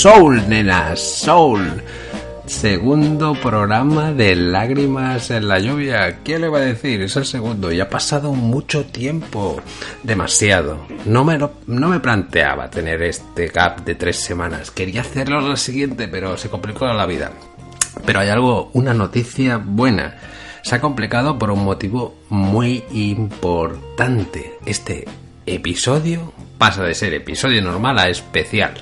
Soul, nenas, Soul. Segundo programa de Lágrimas en la lluvia. ¿Quién le va a decir? Es el segundo y ha pasado mucho tiempo. Demasiado. No me, no me planteaba tener este gap de tres semanas. Quería hacerlo la siguiente, pero se complicó la vida. Pero hay algo, una noticia buena. Se ha complicado por un motivo muy importante. Este episodio pasa de ser episodio normal a especial.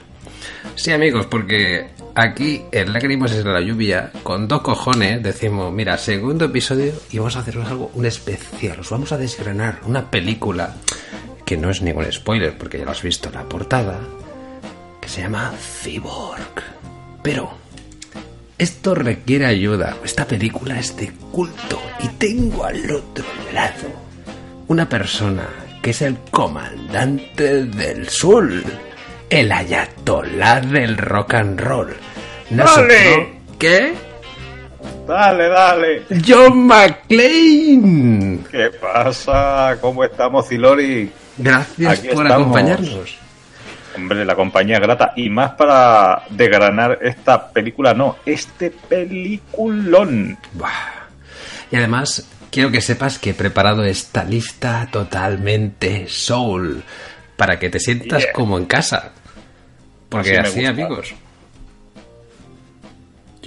Sí, amigos, porque aquí en Lágrimas en la lluvia, con dos cojones, decimos, mira, segundo episodio y vamos a haceros algo, un especial. Os vamos a desgranar una película que no es ningún spoiler, porque ya lo has visto en la portada, que se llama Cyborg. Pero esto requiere ayuda. Esta película es de culto y tengo al otro lado una persona que es el comandante del sol, el ayatolá del rock and roll. ¡Dale! ¿Qué? Dale, dale. John McClane. ¿Qué pasa? ¿Cómo estamos, Zilori? Gracias Aquí por estamos. acompañarnos. Hombre, la compañía es grata. Y más para desgranar esta película, no, este peliculón. Buah. Y además, quiero que sepas que he preparado esta lista totalmente soul para que te sientas Yeah. como en casa. Porque Así amigos.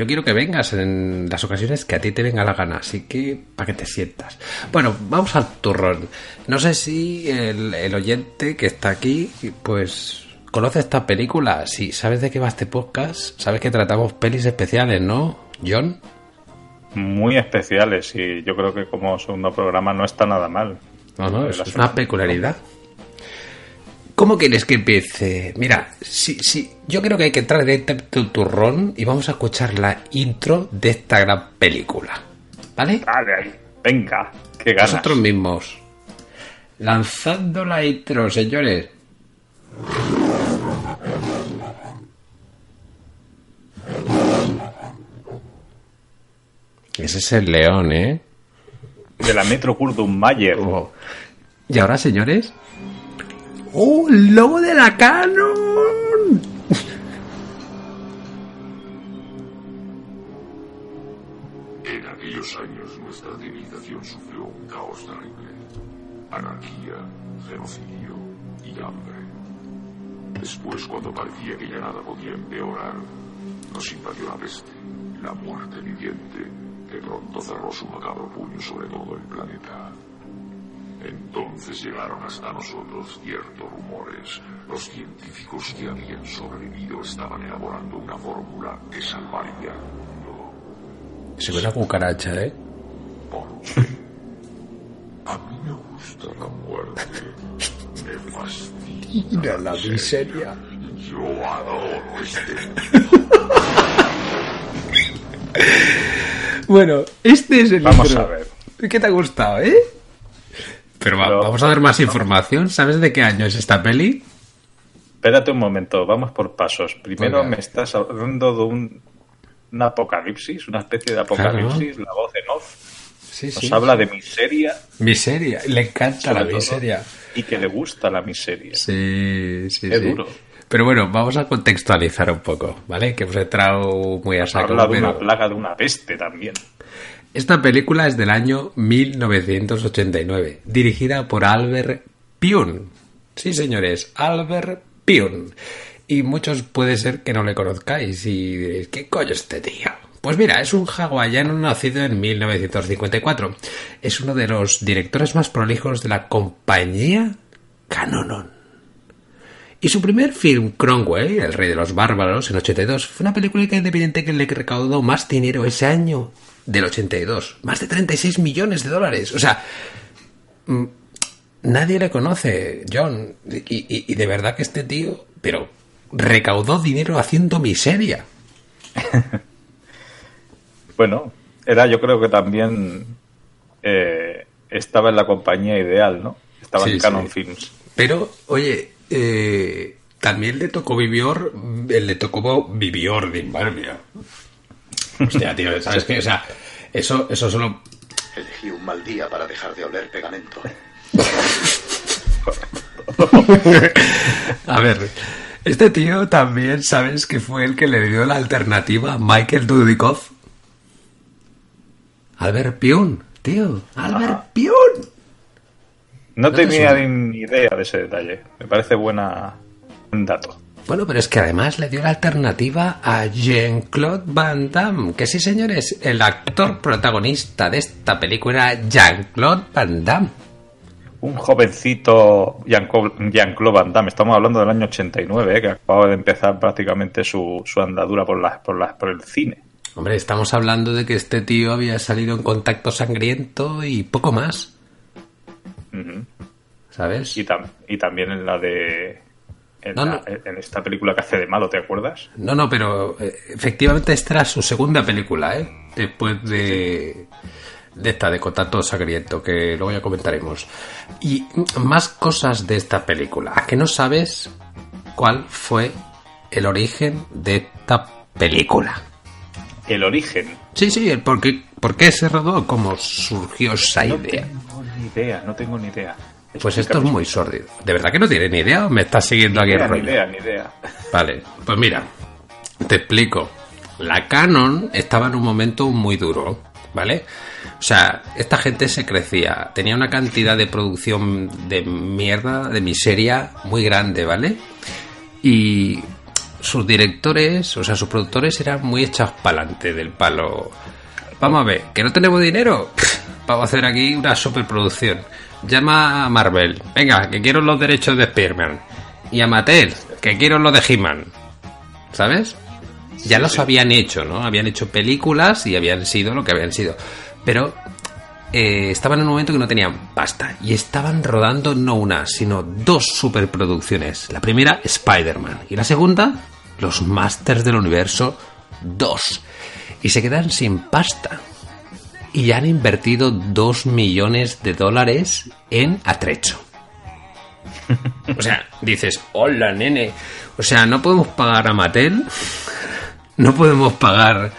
Yo quiero que vengas en las ocasiones que a ti te venga la gana, así que para que te sientas. Bueno, vamos al turrón. No sé si el, el oyente que está aquí, pues conoce esta película. Si sabes de qué va este podcast, sabes que tratamos pelis especiales, ¿no, John? Muy especiales y yo creo que como segundo programa no está nada mal. No, no, es una peculiaridad. ¿Cómo quieres que empiece? Mira, si, si, yo creo que hay que entrar dentro del turrón y vamos a escuchar la intro de esta gran película. ¿Vale? Ahí. Venga, qué ganas. Nosotros mismos. Lanzando la intro, señores. Ese es el león, ¿eh? De la Metro Kurdun Mayer. Oh. Y ahora, señores. ¡Oh, el lobo de la Canon! En aquellos años nuestra civilización sufrió un caos terrible. Anarquía, genocidio y hambre. Después, cuando parecía que ya nada podía empeorar, nos invadió la peste, la muerte viviente, que pronto cerró su macabro puño sobre todo el planeta. Entonces llegaron hasta nosotros ciertos rumores. Los científicos que habían sobrevivido estaban elaborando una fórmula que salvaría al mundo. Se ve una cucaracha, ¿eh? ¿Por qué? A mí me gusta la muerte. Me fastidia. la miseria. Yo adoro este Bueno, este es el Vamos intro. a ver. ¿Qué te ha gustado, eh? Pero va- Pero- vamos a ver más información. ¿Sabes de qué año es esta peli? Espérate un momento, vamos por pasos. Primero me estás hablando de un, un apocalipsis, una especie de apocalipsis, la voz en off. Sí, Nos habla de miseria Miseria. Le encanta la todo, miseria. y que le gusta la miseria. Sí, sí, Qué sí. duro. Pero bueno, vamos a contextualizar un poco, ¿vale? Que hemos entrado muy a saco. Habla de pero- una plaga de una peste también. Esta película es del año 1989, dirigida por Albert Pyun. Sí, señores, Albert Pyun. Y muchos puede ser que no le conozcáis y diréis, ¿qué coño es este tío? Pues mira, es un hawaiano nacido en 1954. Es uno de los directores más prolijos de la compañía Canonon. Y su primer film, Cromwell, El Rey de los Bárbaros, en 82, fue una película independiente que le recaudó más dinero ese año del 82. Más de 36 millones de dólares. O sea, mm, nadie le conoce, John. Y, y- y de verdad que este tío, pero recaudó dinero haciendo miseria. Bueno, era yo creo que también eh, estaba en la compañía ideal, ¿no? Estaba Sí, en Canon sí. Films. Pero, oye, eh, también le tocó Vivior, eh, le tocó Vivior de Barbia. Hostia, tío, ¿sabes qué? O sea, eso, eso solo... Elegí un mal día para dejar de oler pegamento. A ver, este tío también, ¿sabes que fue el que le dio la alternativa a Michael Dudikoff? Albert Pion, tío, Albert Pion. No te tenía ni idea de ese detalle. Me parece buena un dato. Bueno, pero es que además le dio la alternativa a Jean-Claude Van Damme, que sí, señores, el actor protagonista de esta película era Jean-Claude Van Damme. Un jovencito Jean-Claude Van Damme. Estamos hablando del año 89, ¿eh? que acababa de empezar prácticamente su, su andadura por, las por, las por el cine. Hombre, estamos hablando de que este tío había salido en contacto sangriento y poco más. ¿sabes? y, tam- y también en la de... En, No, la- no. en esta película que hace de malo, ¿te acuerdas? No, no, pero eh, efectivamente esta era su segunda película, ¿eh? Después de, de esta, de Contacto Sangriento, que luego ya comentaremos. Y más cosas de esta película. ¿A que no sabes cuál fue el origen de esta película? El origen. Sí, sí, el por qué, por qué se rodó, cómo surgió esa No idea. tengo ni idea, no tengo ni idea. Pues esto es muy sórdido. ¿De verdad que no tiene ni idea o me estás siguiendo aquí Ni el idea, ni idea, ni idea. Vale, pues mira, te explico. La Canon estaba en un momento muy duro, ¿vale? O sea, esta gente se crecía, tenía una cantidad de producción de mierda, de miseria muy grande, ¿vale? Y sus directores, o sea, sus productores eran muy echados para adelante del palo. Vamos a ver, que no tenemos dinero. Vamos a hacer aquí una superproducción. Llama a Marvel. Venga, que quiero los derechos de Spearman. Y a Mattel, que quiero los de He-Man. ¿Sabes? Ya los habían hecho, ¿no? Habían hecho películas y habían sido lo que habían sido. Pero eh, estaban en un momento que no tenían pasta. Y estaban rodando no una, sino dos superproducciones. La primera, Spider-Man. Y la segunda, Los Masters del Universo 2. Y se quedan sin pasta. Y han invertido 2 millones de dólares en atrecho. O sea, dices, hola nene. O sea, no podemos pagar a Mattel. No podemos pagar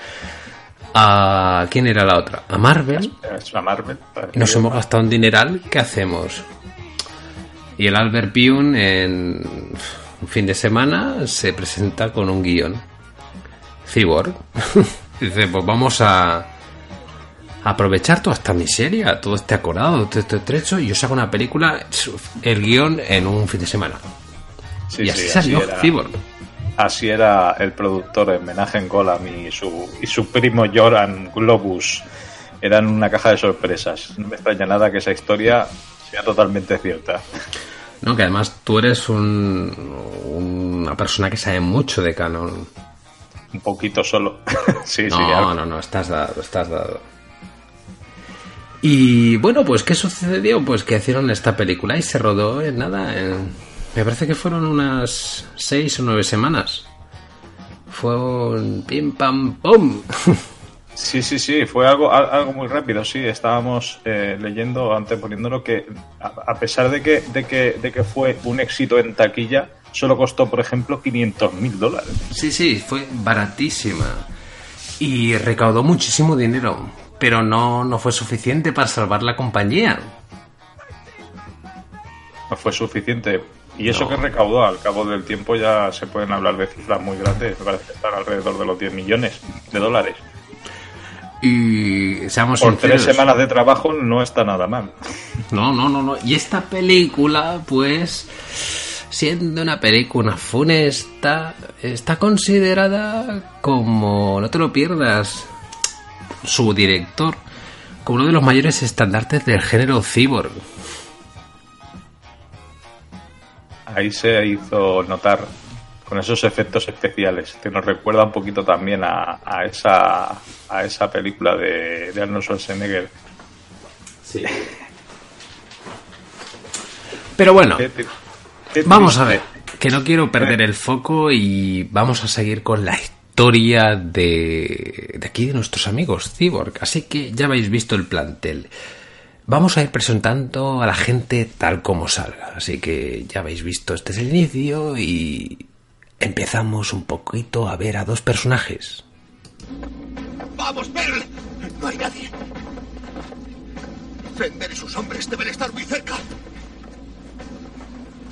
a... ¿Quién era la otra? A Marvel. Es una Marvel. Nos hemos gastado un dineral. ¿Qué hacemos? Y el Albert Pyun en un fin de semana se presenta con un guion. Cyborg. Dice, pues vamos a aprovechar toda esta miseria, todo este acordado, todo este estrecho, y os hago una película, el guion en un fin de semana. Sí, y sí, así era. Cyborg. Así era el productor en Menachem Golan y su, y su primo Joran Globus. Eran una caja de sorpresas. No me extraña nada que esa historia sea totalmente cierta. No, que además tú eres un, una persona que sabe mucho de canon. Un poquito solo. sí, No, sí, no, no, estás dado, estás dado. Y bueno, pues ¿qué sucedió? Pues que hicieron esta película y se rodó en nada, en- me parece que fueron unas seis o nueve semanas. Fue un pim pam pum. Sí, sí, sí, fue algo, al- algo muy rápido, sí. Estábamos eh, leyendo, antes poniéndolo, que a, a pesar de que, de, que, de que fue un éxito en taquilla, solo costó, por ejemplo, 500 mil dólares. Sí, sí, fue baratísima. Y recaudó muchísimo dinero, pero no, no fue suficiente para salvar la compañía. No fue suficiente. Y eso No. que recaudó al cabo del tiempo ya se pueden hablar de cifras muy grandes. Me parece que están alrededor de los 10 millones de dólares. Y seamos Por sinceros. tres semanas de trabajo no está nada mal. No, no, no, no. Y esta película, pues, siendo una película funesta, está considerada como, no te lo pierdas, su director, como uno de los mayores estandartes del género cyborg. Ahí se hizo notar con esos efectos especiales, que nos recuerda un poquito también a, a esa, a esa película de, de Arnold Schwarzenegger. Sí. Pero bueno, vamos a ver, que no quiero perder el foco y vamos a seguir con la historia de, de aquí de nuestros amigos Cyborg. Así que ya habéis visto el plantel. Vamos a ir presentando a la gente tal como salga. Así que ya habéis visto, este es el inicio y empezamos un poquito a ver a dos personajes. ¡Vamos, Pearl! No hay nadie. Fender y sus hombres deben estar muy cerca.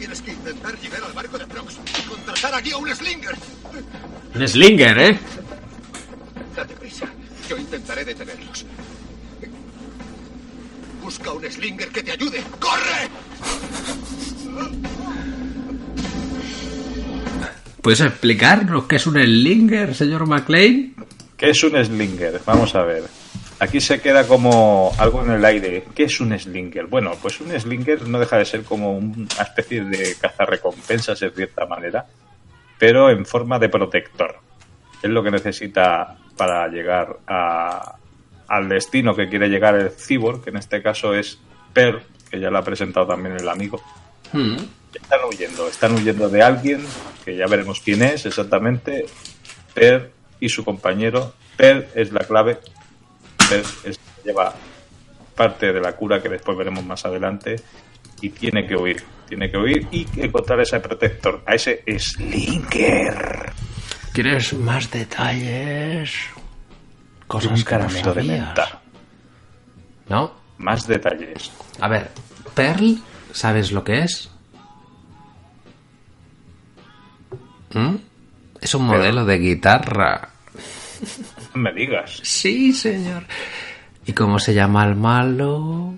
Tienes que intentar llegar al barco de Prox y contratar aquí a un Slinger. Un Slinger, ¿eh? Date prisa. Yo intentaré detenerlos. Busca un Slinger que te ayude. ¡Corre! ¿Puedes explicarnos qué es un Slinger, señor McLean? ¿Qué es un Slinger? Vamos a ver. Aquí se queda como algo en el aire. ¿Qué es un Slinger? Bueno, pues un Slinger no deja de ser como una especie de cazarrecompensas de cierta manera, pero en forma de protector. Es lo que necesita para llegar a, al destino que quiere llegar el cyborg, que en este caso es Per, que ya lo ha presentado también el amigo. Hmm. Están huyendo, están huyendo de alguien, que ya veremos quién es exactamente. Per y su compañero. Per es la clave. Lleva parte de la cura que después veremos más adelante. Y tiene que huir, tiene que huir y encontrar a ese protector, a ese Slinger. ¿Quieres más detalles? Cosas que no caramelo de sabías. menta. ¿No? Más detalles. A ver, Pearl, ¿sabes lo que es? ¿Mm? Es un modelo de guitarra. No me digas. Sí, señor. ¿Y cómo se llama el malo?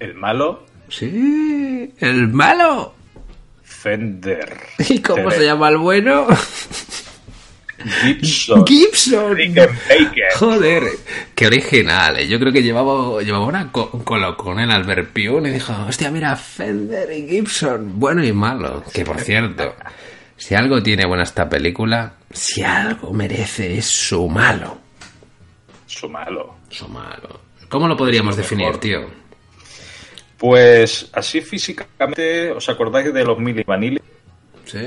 El malo, Sí, el malo. Fender. ¿Y cómo se llama el bueno? Gibson. Gibson. Joder, qué original. ¿eh? Yo creo que llevaba, llevaba una co- colocón en Albert Pion y dijo, hostia, mira, Fender y Gibson, bueno y malo. Que por cierto, si algo tiene buena esta película, si algo merece es su malo. Su malo. Su malo. ¿Cómo lo podríamos lo definir, tío? Pues así físicamente, ¿os acordáis de los mini vanille? Sí.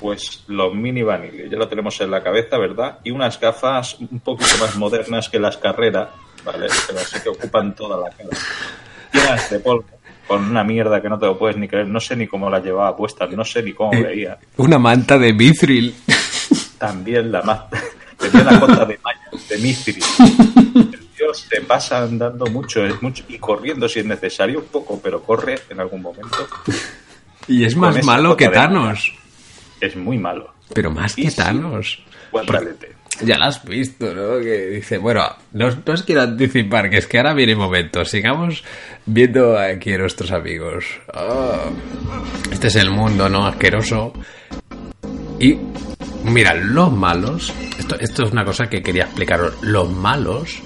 Pues los mini vanille, ya lo tenemos en la cabeza, ¿verdad? Y unas gafas un poquito más modernas que las carreras, ¿vale? Pero así que ocupan toda la cara. Llenas de polvo, con una mierda que no te lo puedes ni creer, no sé ni cómo la llevaba puesta, no sé ni cómo veía. Una manta de mithril. También la más... Tenía una cota de malla, de mithril. El tío se pasa andando mucho, es mucho, y corriendo si es necesario, un poco, pero corre en algún momento. Y es más malo que Thanos. Es muy malo. Pero más Y que. Thanos. Guantalete. Ya lo has visto, ¿no? Que dice, bueno, no, os- no os quiero anticipar, que es que ahora viene el momento. Sigamos viendo aquí a nuestros amigos. Ah, este es el mundo, ¿no? Asqueroso. Y, mira, los malos, esto, esto es una cosa que quería explicaros. Los malos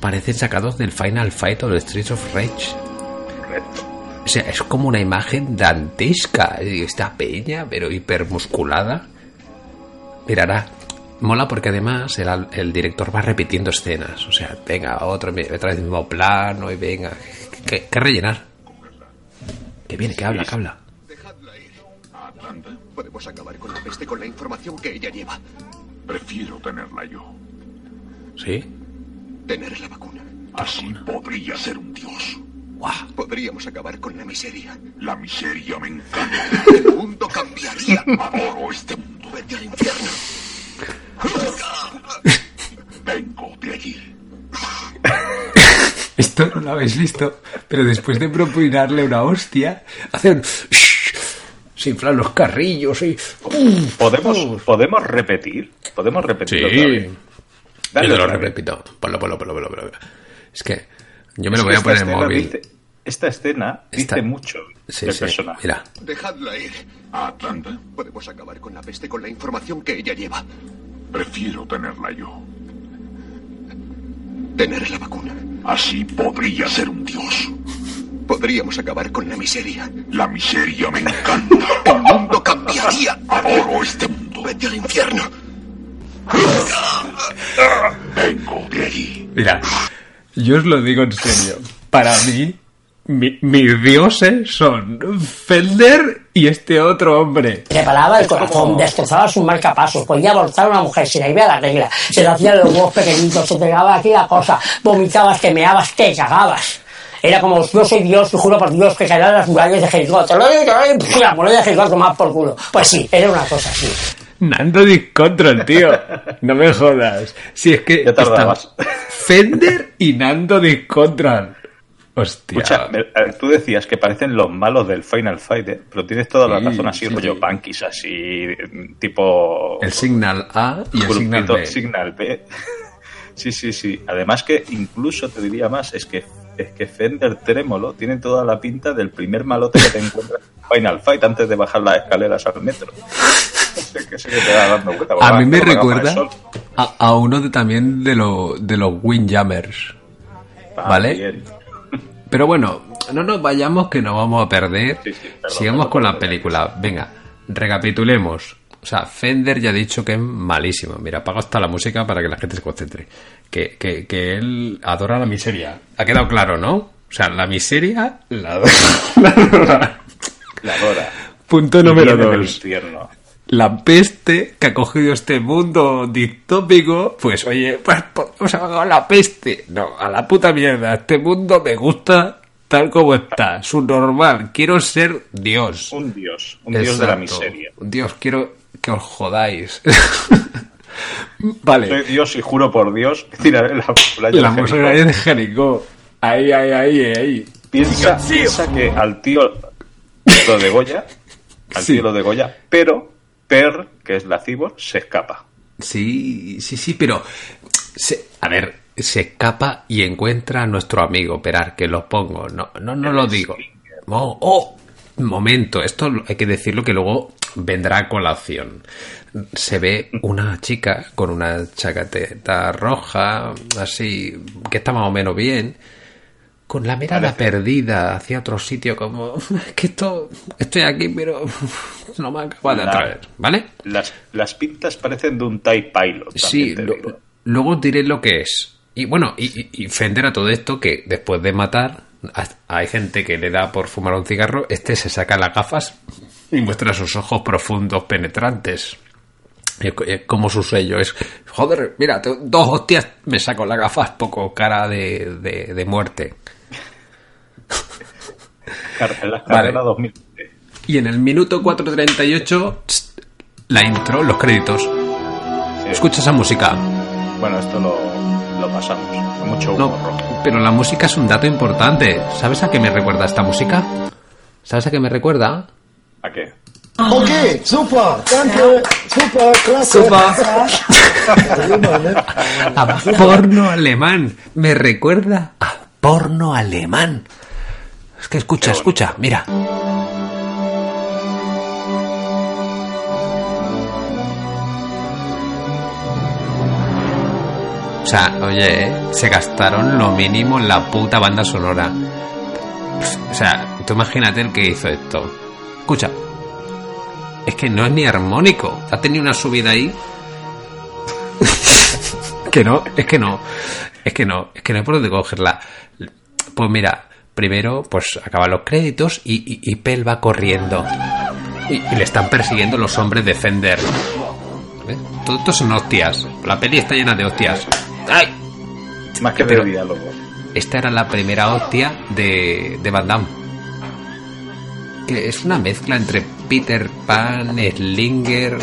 parecen sacados del Final Fight o del Streets of Rage. Correcto. O sea, es como una imagen dantesca. Esta peña, pero hipermusculada. Mirará. Mola porque además el, el director va repitiendo escenas. O sea, venga, otro, otra vez el mismo plano y venga. Que, que rellenar. Que viene, que habla, que habla. Dejadla ir. Atlanta, Podemos acabar con la peste con la información que ella lleva. prefiero tenerla yo. ¿Sí? Tener la vacuna. Así podría ser un dios. Guau. Podríamos acabar con la miseria. La miseria me encanta. El mundo cambiaría. Adoro este mundo. Vete al infierno. Vengo de allí. Esto no lo habéis visto, pero después de propinarle una hostia, hacen... Se inflan los carrillos y... ¿Podemos, ¿Podemos repetir? ¿Podemos repetir Sí. vez? Yo Dale te lo repito. Ponlo, ponlo, ponlo, ponlo, ponlo. Es que yo me lo voy a poner en móvil. dice- esta escena Esta- dice mucho Sí, del sí. personaje. Mira. Dejadla ir. Atlanta, Podemos acabar con la peste con la información que ella lleva. Prefiero tenerla yo. Tener la vacuna. Así podría ser un dios. Podríamos acabar con la miseria. La miseria me encanta. El mundo cambiaría. Adoro este mundo. Vete al infierno. Vengo de allí. Mira, yo os lo digo en serio. Para mí, mi- mis dioses son Fender y este otro hombre. Le paraba el corazón, destrozaba sus marcapasos, podía abortar a una mujer, se le iba la regla, se le hacían los huevos pequeñitos, se pegaba aquí la cosa, vomitabas, te meabas, te cagabas. Era como, yo soy Dios y juro por Dios que caerán las murallas de Jericó. Te lo digo, te lo digo, la muralla de Jericó tomar por culo. Pues sí, era una cosa así. Nando Discontrol, tío. No me jodas. Si es que Ya tardabas. Fender y Nando Discontrol. Hostia. Escucha, eh, tú decías que parecen los malos del Final Fight, ¿eh? pero tienes toda la Sí, razón así, sí, rollo sí. punkies, así, eh, tipo... el Signal A y el Signal B. Signal B. Sí, sí, sí. Además que incluso te diría más, es que es que Fender Trémolo tiene toda la pinta del primer malote que te encuentras en Final Fight antes de bajar las escaleras al metro. Que, dando vuelta. A mí me recuerda a, a uno de, también de, lo- de los Windjammers. ¿vale? Pero bueno, no nos vayamos que nos vamos a perder. Sí, sí, perdón, Sigamos perdón, con la película. Venga, recapitulemos. O sea, Fender ya ha dicho que es malísimo. Mira, apaga hasta la música para que la gente se concentre. Que, que, que él adora la miseria. Ha quedado claro, ¿no? O sea, la miseria la adora. La adora. La adora. Punto número dos. infierno. La peste que ha cogido este mundo distópico, pues oye, pues podemos apagar la peste. No, a la puta mierda. Este mundo me gusta tal como está. Su normal. Quiero ser Dios. Un dios. Un dios de la miseria. Dios, quiero que os jodáis. vale. Soy dios y juro por Dios que tiraré la playa La de de Jericó. Ahí, ahí, ahí, ahí. Piensa, piensa que al tío lo de Goya, al Sí. tío lo de Goya, pero Per, que es la cibor, se escapa. Sí, sí, sí, pero... se- a ver, se escapa y encuentra a nuestro amigo Perar, que lo pongo. No, no, no lo digo. Oh, oh, momento, esto hay que decirlo que luego vendrá a colación. Se ve una chica con una chaqueteta roja, así, que está más o menos bien, con la mirada Parece. perdida hacia otro sitio, como, "Es que esto, estoy aquí, pero no me acaba de atraer, ¿vale? Las, las pintas parecen de un TIE Pilot. Sí, lo- luego diré lo que es. Y bueno, y, y- Fender a todo esto que después de matar, ha- hay gente que le da por fumar un cigarro, este se saca las gafas y muestra sus ojos profundos, penetrantes. Es co- es como su sello, es, joder, mira, dos hostias, me saco las gafas, poco cara de, de- de muerte. Car- La Vale. carrera 2020. Y en el minuto 4.38, tss, la intro, los créditos. Sí. Escucha esa música. Bueno, esto lo, lo pasamos. Mucho humo No, pero la música es un dato importante. ¿Sabes a qué me recuerda esta música? ¿Sabes a qué me recuerda? ¿A qué? Okay, super, danke, super, klasse. A porno alemán. Me recuerda a porno alemán. Es que escucha, escucha, mira. O sea, oye, ¿eh? se gastaron lo mínimo en la puta banda sonora. O sea, tú imagínate el que hizo esto. Escucha. Es que no es ni armónico. Ha tenido una subida ahí. que no, es que no. Es que no, es que no hay por dónde cogerla. Pues mira, primero, pues acaban los créditos y, y, y Pel va corriendo. Y, y le están persiguiendo los hombres de Fender. ¿Ves? Todo esto son hostias. La peli está llena de hostias. ¡Ay! Más que Pero- diálogo. Esta era la primera hostia de, de Van Damme. Que es una mezcla entre Peter Pan, Slinger,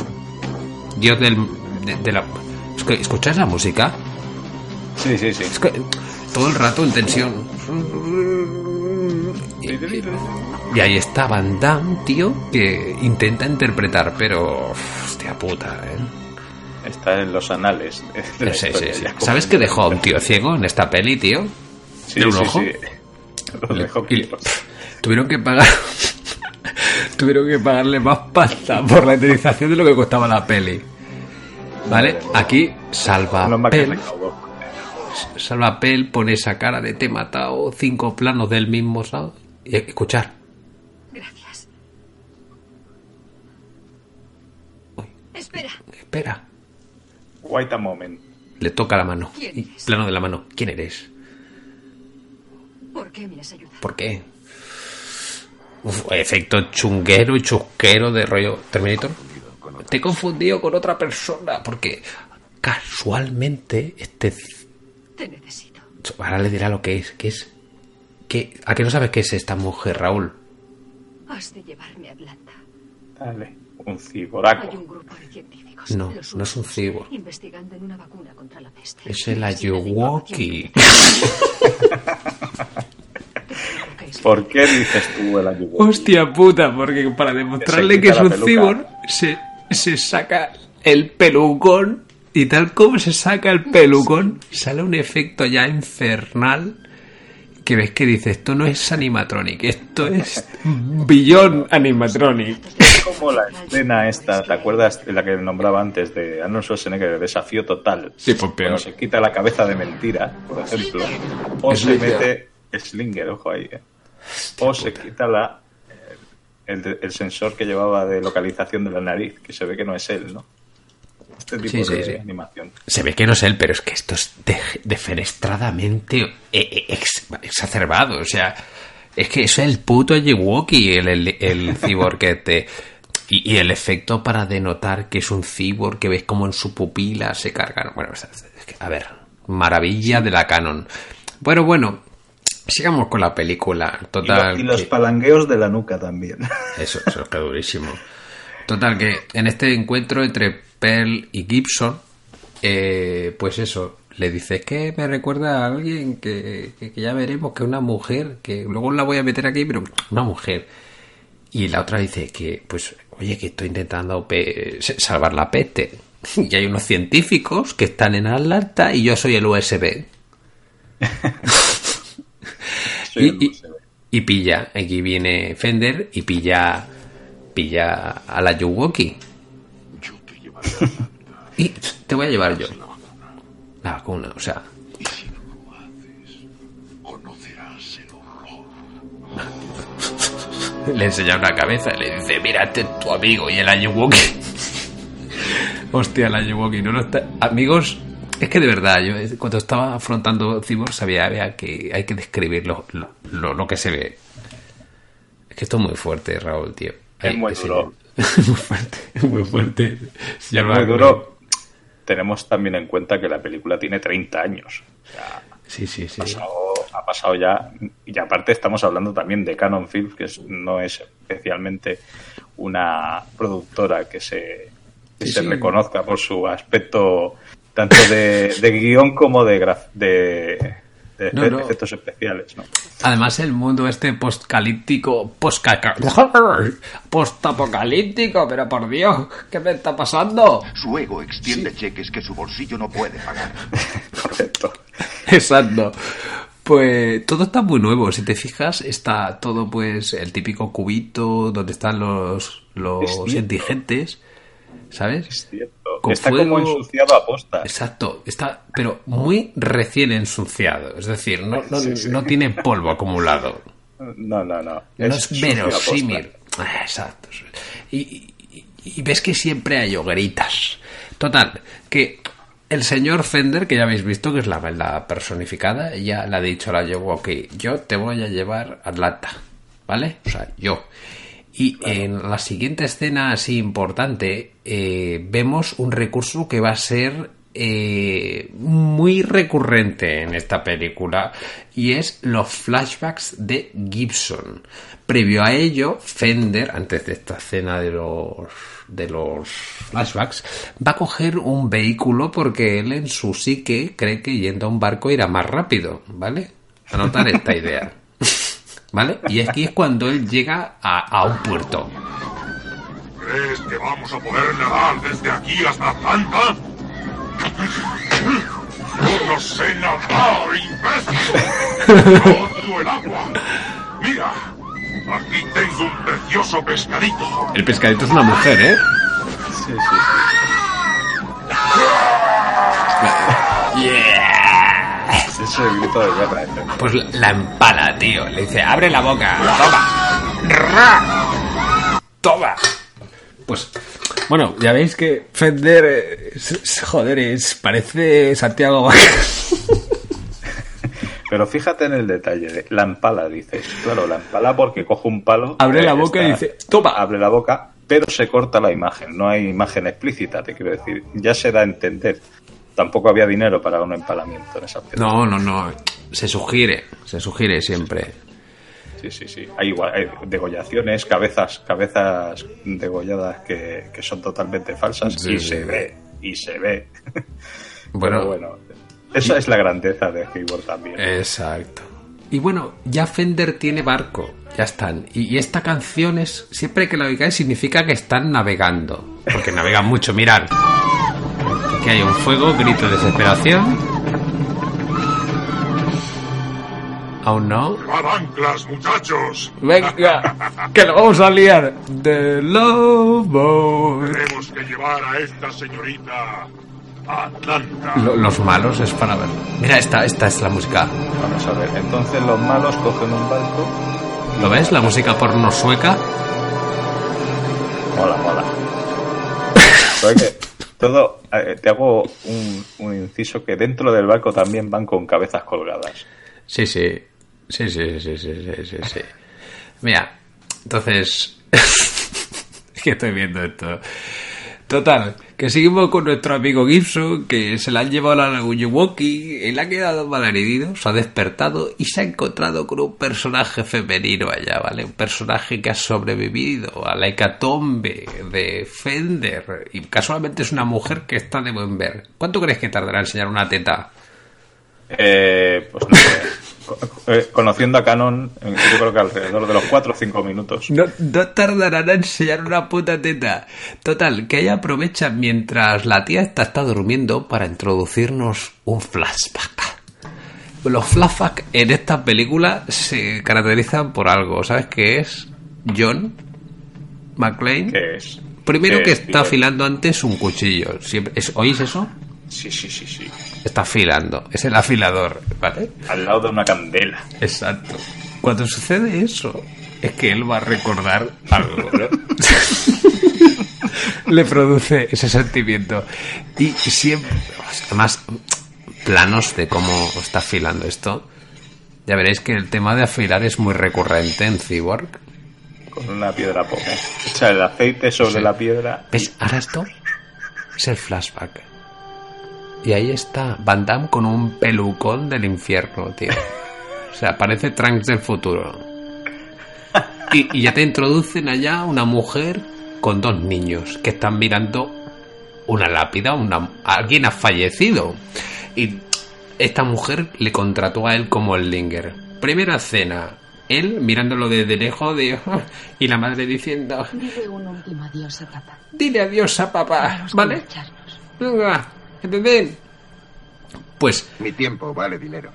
Dios del. de, de la. Es que, ¿Escuchas la música? Sí, sí, sí. Es que todo el rato en tensión. Y, ahí está Van Damme, tío, que intenta interpretar, pero. Hostia puta, ¿eh? Está en los anales. Sí, sí, ¿Sabes que dejó a un tío ciego en esta peli, tío? Sí, de un sí, ojo? dejó Y- tuvieron que pagar tuvieron que pagarle más pasta por la utilización de lo que costaba la peli vale aquí salva Pel recaudó. salva Pel pone esa cara de te he matado cinco planos del mismo ¿sabes? y escuchar Gracias. Uy. Espera. espera Wait a moment. le toca la mano ¿Quién y eres? plano de la mano quién eres ¿Por qué me has ayudado? ¿por qué? Uf, efecto chunguero y chusquero de rollo Terminator te he confundido con otra persona porque casualmente este Te necesito. ahora le dirá lo que es que es ¿Qué- ¿A qué no sabes qué es esta mujer, Raúl? Has de llevarme a Atlanta. Dale, un Hay ciboraco. un grupo de científicos. No, no es un cibor. Investigando en una vacuna contra la peste. Es el Ayuwoki. ¿Por qué dices tú el ayuwoki? Hostia puta, porque para demostrarle que es un cibor, se, se saca el pelucón y tal como se saca el pelucón, sale un efecto ya infernal que ves que dice, esto no es animatronic, esto es billón animatronic. Es como la escena esta, ¿te acuerdas de la que nombraba antes de Arnold Schwarzenegger, de Desafío Total? Sí, pues peor. Se quita la cabeza de mentira, por ejemplo, o se mete Slinger, ojo ahí, ¿eh? o se quita la el, el sensor que llevaba de localización de la nariz, que se ve que no es él, ¿no? Este tipo Sí, sí, de sí. animación. Se ve que no es él, pero es que esto es de- defenestradamente eh, eh, ex- exacerbado. O sea, es que es el puto Yiwoki, el, el, el cyborg que te... Y, y el efecto para denotar que es un cyborg, que ves como en su pupila se cargan. Bueno, es- es que, a ver, maravilla de la canon. Bueno, bueno, sigamos con la película. Y, lo- Total. y los que- palangueos de la nuca también. eso, eso es que durísimo. Total, que en este encuentro entre Pearl y Gibson, eh, pues eso, le dice que me recuerda a alguien que, que- que ya veremos que una mujer, que luego la voy a meter aquí, pero una mujer. Y la otra dice que, pues, oye, que estoy intentando salvar la peste. Y hay unos científicos que están en Atlanta y yo soy el USB. Soy y, el y- USB. y pilla, aquí viene Fender y pilla pilla a la Yuwoki. Y te voy a llevar yo. La vacuna. O sea. Y si no lo haces, conocerás el horror. Le enseña una cabeza y le dice, mira, este es tu amigo y el Ayuwoki. Hostia, el Ayuwoki, no lo está... Amigos, es que de verdad, yo eh, cuando estaba afrontando Cyborg sabía, había que hay que describir lo, lo, lo- lo que se ve. Es que esto es muy fuerte, Raúl, tío. Es muy duro. muy fuerte, muy fuerte. Se llama- muy duro. Tenemos también en cuenta que la película tiene 30 años. O sea, Sí, sí, sí. ha pasado, ha pasado ya. Y aparte estamos hablando también de Canon Films, que no es especialmente una productora que se, que Sí, se sí. reconozca por su aspecto tanto de, de guion como de, graf- de, de No, no. efectos especiales. ¿no? Además, el mundo este postcalíptico, postapocalíptico, pero por Dios, ¿qué me está pasando? Su ego extiende cheques que su bolsillo no puede pagar. Correcto. Exacto. Pues todo está muy nuevo, si te fijas, está todo pues el típico cubito donde están los, los Es indigentes, ¿sabes? Es cierto. Con Está fuego- como ensuciado a posta. Exacto, está pero muy recién ensuciado, es decir, no, no, Sí, sí. no tiene polvo acumulado. No, no, no. No es verosímil. Ah, Exacto. Y, y- y ves que siempre hay hogueritas. Total, que el señor Fender, que ya habéis visto que es la, la personificada, ya le ha dicho a la Yowoki, yo te voy a llevar a Atlanta, ¿vale? O sea, yo. Y en la siguiente escena así importante eh, vemos un recurso que va a ser eh, muy recurrente en esta película y es los flashbacks de Gibson. Previo a ello, Fender, antes de esta escena de los de los flashbacks, va a coger un vehículo porque él en su psique cree que yendo a un barco irá más rápido, ¿vale? Anotar esta idea. ¿Vale? Y aquí es cuando él llega a, a un puerto. ¿Crees que vamos a poder nadar desde aquí hasta Atlanta? Yo no sé nadar, imbécil. Odio el agua. Mira, aquí tengo un precioso pescadito. El pescadito es una mujer, ¿eh? Sí, sí, sí. Ese es el grito de guerra. ese. Pues la, la empala, tío. Le dice, abre la boca, toma. Toma. Pues, bueno, ya veis que Fender, eh, es- joder, es, parece Santiago Pero fíjate en el detalle, de la empala, dices. Claro, la empala porque coge un palo. Abre eh, la boca y dice, toma. Abre la boca, pero se corta la imagen. No hay imagen explícita, te quiero decir. Ya se da a entender. Tampoco había dinero para un empalamiento en esa película. No, no, no. Se sugiere, se sugiere siempre. Sí, sí, sí. Hay igual, hay degollaciones, cabezas, cabezas degolladas que, que son totalmente falsas Sí, y sí. se ve, y se ve. Bueno. Pero bueno, esa es la grandeza de Cyborg también. Exacto. Y bueno, ya Fender tiene barco, ya están. Y, y esta canción es, siempre que la oigáis, significa que están navegando. Porque navegan mucho, mirad. Que hay un fuego, grito de desesperación. Aún no. ¡Llevad anclas, muchachos! Venga, que lo vamos a liar. De lobo. Tenemos que llevar a esta señorita a Atlanta. Lo- Los malos es para ver. Mira, esta, esta es la música. Vamos a ver, entonces los malos cogen un barco. ¿Lo ves? La música porno sueca. Mola, mola. todo, eh, te hago un, inciso que dentro del barco también van con cabezas colgadas. Sí, sí. Sí, sí, sí, sí, sí, sí, sí. Mira, entonces... es que estoy viendo esto. Total, que seguimos con nuestro amigo Gibson, que se la han llevado a la Walkie, él ha quedado malherido, se ha despertado y se ha encontrado con un personaje femenino allá, ¿vale? Un personaje que ha sobrevivido a la hecatombe de Fender y casualmente es una mujer que está de buen ver. ¿Cuánto crees que tardará en enseñar una teta? Eh, pues no sé. Eh, Conociendo a Canon, yo creo que alrededor de los 4 o 5 minutos. No, no tardarán en enseñar una puta teta. Total, que ella aprovecha mientras la tía está, está durmiendo para introducirnos un flashback. Los flashbacks en esta película se caracterizan por algo. ¿Sabes qué es? John McClane. ¿Qué es? Primero ¿Qué que es, está tío? afilando antes un cuchillo. Siempre, ¿es- ¿Oís eso? Sí, sí, sí, sí. Está afilando. Es el afilador, ¿vale? Al lado de una candela. Exacto. Cuando sucede eso, es que él va a recordar algo, ¿no? Le produce ese sentimiento. Y siempre, además, planos de cómo está afilando esto. Ya veréis que el tema de afilar es muy recurrente en Cyborg. Con una piedra pome. Echa el aceite sobre Sí. la piedra. ¿Ves? Ahora esto es el flashback. Y ahí está Van Damme con un pelucón del infierno, tío. O sea, parece Trunks del futuro. Y, y ya te introducen allá una mujer con dos niños que están mirando una lápida, una, alguien ha fallecido. Y esta mujer le contrató a él como el Linger. Primera escena, él mirándolo desde lejos de, y la madre diciendo, Dile un último adiós a papá. dile adiós a papá, ¿vale? Pues... Mi tiempo vale dinero.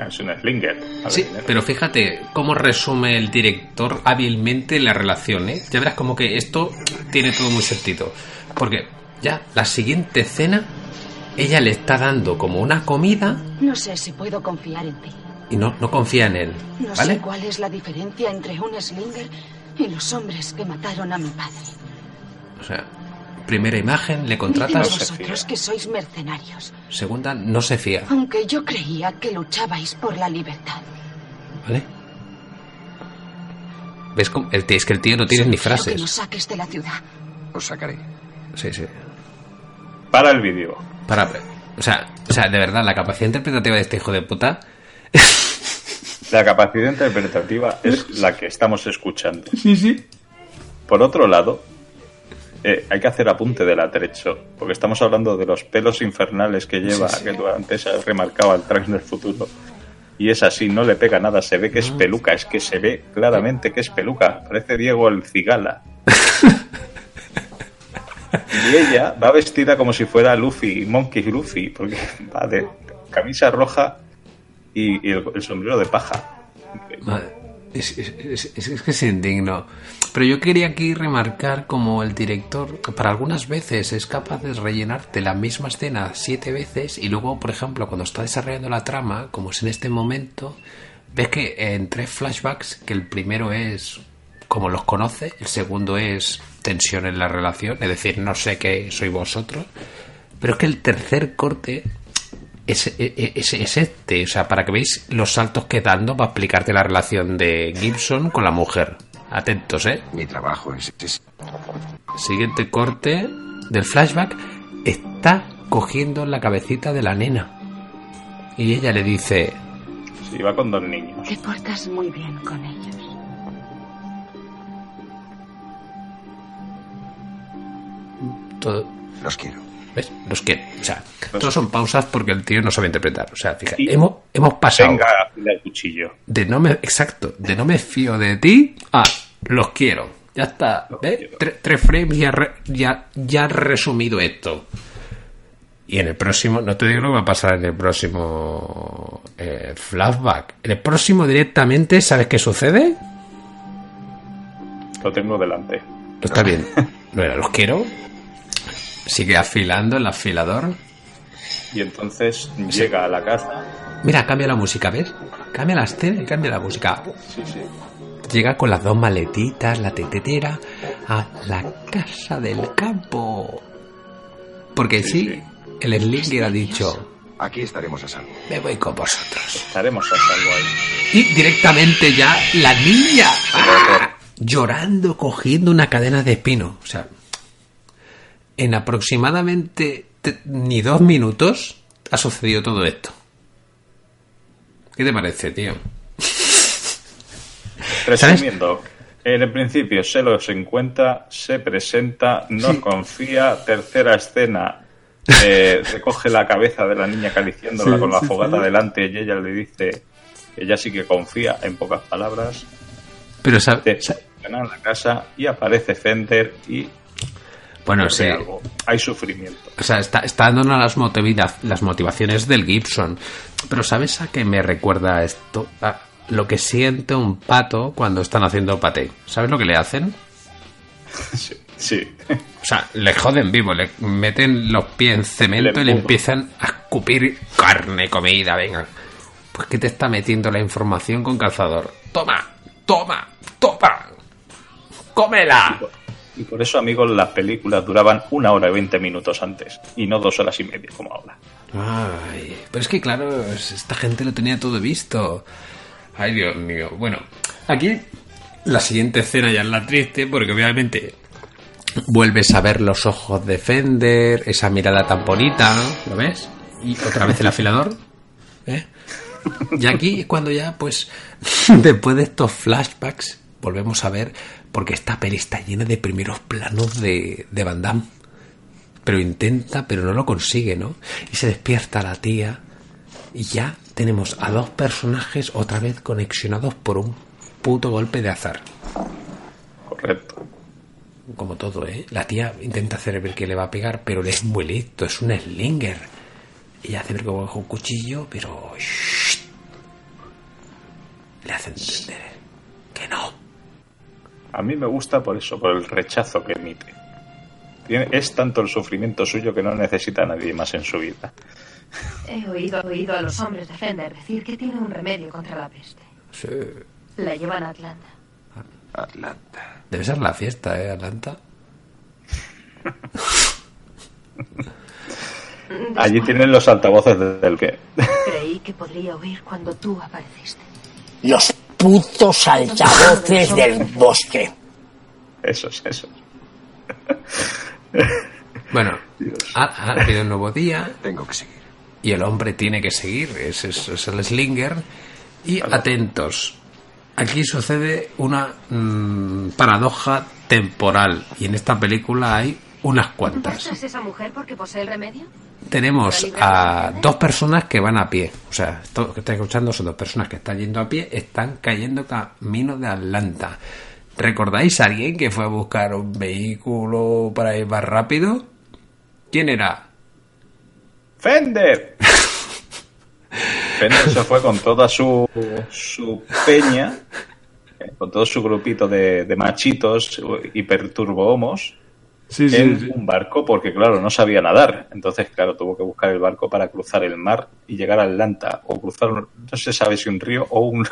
Es un slinger. Sí, pero fíjate cómo resume el director hábilmente la relación, ¿eh? Ya verás como que esto tiene todo muy sentido. Porque ya, la siguiente escena, ella le está dando como una comida No sé si puedo confiar en ti. y no, no confía en él, No ¿vale? sé cuál es la diferencia entre un slinger y los hombres que mataron a mi padre. O sea, primera imagen, le Dicen contratas, vosotros que sois mercenarios, segunda, no se fía, aunque yo creía que luchabais por la libertad. ¿vale? ¿Ves cómo? El tío, es que el tío no tiene ni Quiero que nos frases. saques de la ciudad. Os sacaré. Sí, sí. Para el vídeo. Para, o sea, o sea, de verdad, la capacidad interpretativa de este hijo de puta La capacidad interpretativa es la que estamos escuchando. Sí, sí. Por otro lado, eh, hay que hacer apunte del atrecho, porque estamos hablando de los pelos infernales que lleva, Sí, sí. que tú antes has remarcado al Trunks del futuro. Y es así, no le pega nada, se ve que es peluca, es que se ve claramente que es peluca, parece Diego el cigala. y ella va vestida como si fuera Luffy, Monkey Luffy, porque va de camisa roja y, y el, el sombrero de paja. Es- es- es- es que es indigno. Pero yo quería aquí remarcar como el director, para algunas veces es capaz de rellenarte la misma escena siete veces y luego, por ejemplo, cuando está desarrollando la trama, como es en este momento, ves que en tres flashbacks, que el primero es como los conoce, el segundo es tensión en la relación, es decir, no sé qué soy vosotros, pero es que el tercer corte es, es, es- es este, o sea, para que veáis los saltos que dando para explicarte la relación de Gibson con la mujer. Atentos, ¿eh? Mi trabajo es, es- Siguiente corte del flashback. Está cogiendo la cabecita de la nena. Y ella le dice, Sí, va con dos niños. Te portas muy bien con ellos. Todo, Los quiero. ¿Ves? Los que, o sea, todos son pausas porque el tío no sabe interpretar. O sea, fíjate, hemos, hemos pasado Venga, el cuchillo. de no me, exacto, de no me fío de ti a los quiero. Ya está, ¿ves? Tre- tres frames ya, re- ya, ya resumido esto. Y en el próximo, no te digo lo que va a pasar en el próximo eh, flashback. En el próximo directamente, ¿sabes qué sucede? Lo tengo delante. Está bien. No era, los quiero. Sigue afilando el afilador. Y entonces llega a la casa. Mira, cambia la música, ¿ves? Cambia la escena y cambia la música. Sí, sí. Llega con las dos maletitas, la tetetera, a la casa del campo. Porque sí, sí. el Slinger ha dicho, Aquí estaremos a salvo. me voy con vosotros. Estaremos a salvo ahí. Y directamente ya la niña ¡ah! llorando, cogiendo una cadena de espino. O sea, en aproximadamente te- ni dos minutos ha sucedido todo esto. ¿Qué te parece, tío? Resumiendo, en el principio se los encuentra, se presenta, no confía, tercera escena, eh, recoge la cabeza de la niña acariciándola Sí, con la sí, fogata delante y ella le dice que ella sí que confía, en pocas palabras, Pero, sa- te sa- ganan la casa y aparece Fender y bueno, sí. algo. hay sufrimiento. O sea, está, está dándonos las, las motivaciones del Gibson. Pero ¿sabes a qué me recuerda esto? A lo que siente un pato cuando están haciendo paté. ¿Sabes lo que le hacen? Sí, sí. O sea, le joden vivo, le meten los pies en cemento y le empiezan a escupir carne, comida, venga. Pues ¿qué te está metiendo la información con calzador? Toma, toma, toma. Cómela. Y por eso, amigos, las películas duraban una hora y veinte minutos antes y no dos horas y media como ahora. Ay, pero es que claro, es- esta gente lo tenía todo visto. Ay, Dios mío. Bueno, aquí la siguiente escena ya es la triste porque obviamente vuelves a ver los ojos de Fender, esa mirada tan bonita, ¿lo ves? Y otra vez el afilador. ¿eh? Y aquí es cuando ya, pues, después de estos flashbacks, volvemos a ver, porque esta peli está llena de primeros planos de, de Van Damme pero intenta, pero no lo consigue, ¿no? Y se despierta la tía y ya tenemos a dos personajes otra vez conexionados por un puto golpe de azar. Correcto. Como todo, ¿eh? La tía intenta hacer ver que le va a pegar, pero le es muy listo, es un slinger. Ella hace ver que coge un cuchillo, pero... shh, le hace entender que no. A mí me gusta por eso, por el rechazo que emite. Tiene- Es tanto el sufrimiento suyo que no necesita a nadie más en su vida. He oído, he oído a los hombres de Fender decir que tiene un remedio contra la peste. Sí. La llevan a Atlanta. Atlanta. Debe ser la fiesta, ¿eh, Atlanta? Allí tienen los altavoces de- del que. Creí que podría oír cuando tú apareciste. Los putos altavoces del bosque. Eso es eso. Bueno, ha, ha habido un nuevo día, Tengo que seguir. Y el hombre tiene que seguir, es, es- es el slinger. Y atentos, aquí sucede una mm, paradoja temporal, y en esta película hay unas cuantas. ¿Buscas esa mujer porque posee el remedio? Tenemos a dos personas que van a pie, o sea, todo lo que estáis escuchando son dos personas que están yendo a pie, están cayendo camino de Atlanta. ¿Recordáis a alguien que fue a buscar un vehículo para ir más rápido? ¿Quién era? ¡Fender! Fender se fue con toda su, su peña, eh, con todo su grupito de, de machitos hiperturbo-homos, en un barco porque, claro, no sabía nadar. Entonces, claro, tuvo que buscar el barco para cruzar el mar y llegar a Atlanta o cruzar, un- no se sabe si un río o un,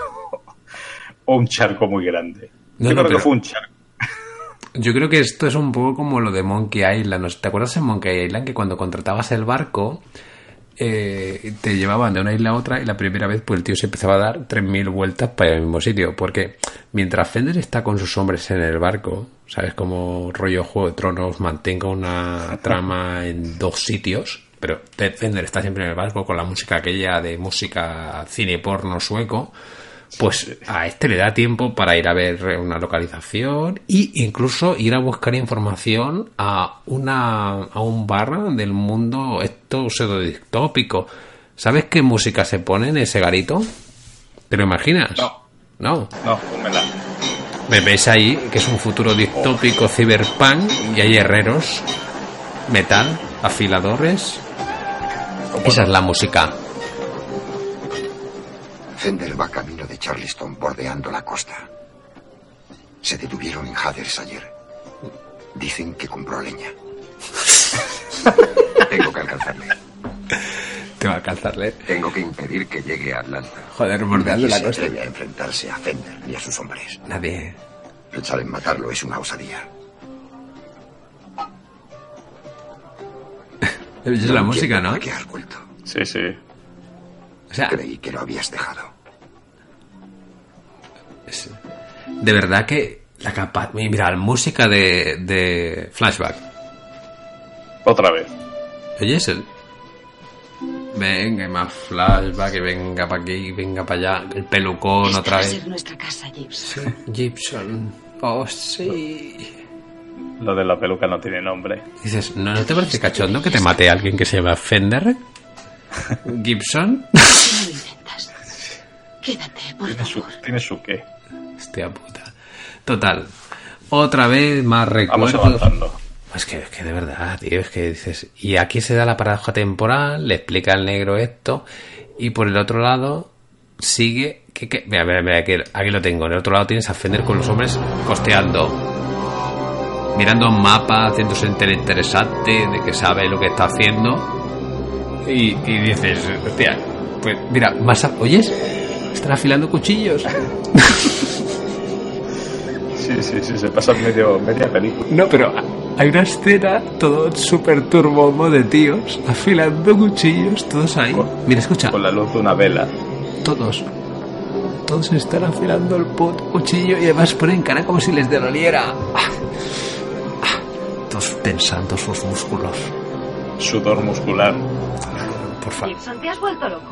o un charco muy grande. No, Yo no, creo pero- que fue un charco. Yo creo que esto es un poco como lo de Monkey Island. ¿Te acuerdas en Monkey Island que cuando contratabas el barco eh, te llevaban de una isla a otra y la primera vez pues el tío se empezaba a dar 3.000 vueltas para al mismo sitio? Porque mientras Fender está con sus hombres en el barco, ¿sabes? Como rollo Juego de Tronos mantenga una trama en dos sitios, pero Fender está siempre en el vasco con la música aquella de música cine porno sueco, pues a este le da tiempo para ir a ver una localización e incluso ir a buscar información a una a un bar del mundo esto pseudo distópico. ¿Sabes qué música se pone en ese garito? ¿Te lo imaginas? No. No. No, pónmela. Me ves ahí que es un futuro distópico cyberpunk y hay herreros, metal, afiladores. Esa es la música. Fender va camino de Charleston bordeando la costa. Se detuvieron en Hathers ayer. Dicen que compró leña. Tengo que alcanzarle. Te va a alcanzarle. Tengo que impedir que llegue a Atlanta. Joder, bordeando Nadie la se costa. atreve a enfrentarse a Fender ni a sus hombres. Nadie. Pensar en matarlo es una osadía. Es la música, ¿no? ¿Por qué has vuelto? Sí, sí. O sea, Creí que lo habías dejado. Es- de verdad que la capa... Mira, la música de, de Flashback. Otra vez. ¿Oyes el? Venga, más flashback, y venga para aquí, venga para allá. El pelucón Esta otra va a vez. nuestra casa, Gibson. Gibson. Oh, sí. Lo de la peluca no tiene nombre. Dices, ¿no, ¿no te parece cachondo que te mate a alguien que se llama Fender? ¿Gibson? Lo. Quédate, por Tiene su, favor. tiene su qué. Hostia puta. Total. Otra vez más Vamos recuerdos. avanzando. Es que, es que de verdad, tío, es que dices, y aquí se da la paradoja temporal, le explica al negro esto, y por el otro lado sigue, que, que, mira, mira, mira, aquí, aquí lo tengo, en el otro lado tienes a Fender con los hombres costeando, mirando un mapa, haciéndose interesante, de que sabe lo que está haciendo, y, y dices, hostia, pues mira, más, ¿oyes? Están afilando cuchillos. Sí, sí, sí, se pasa medio, media película. No, pero hay una escena todo súper turbomo de tíos afilando cuchillos, todos ahí. Mira, escucha, Con la luz de una vela. todos. Todos están afilando el puto cuchillo y además ponen cara como si les doliera. Ah, ah, Todos tensando sus músculos. Sudor muscular. Por favor. Gibson, te has vuelto loco.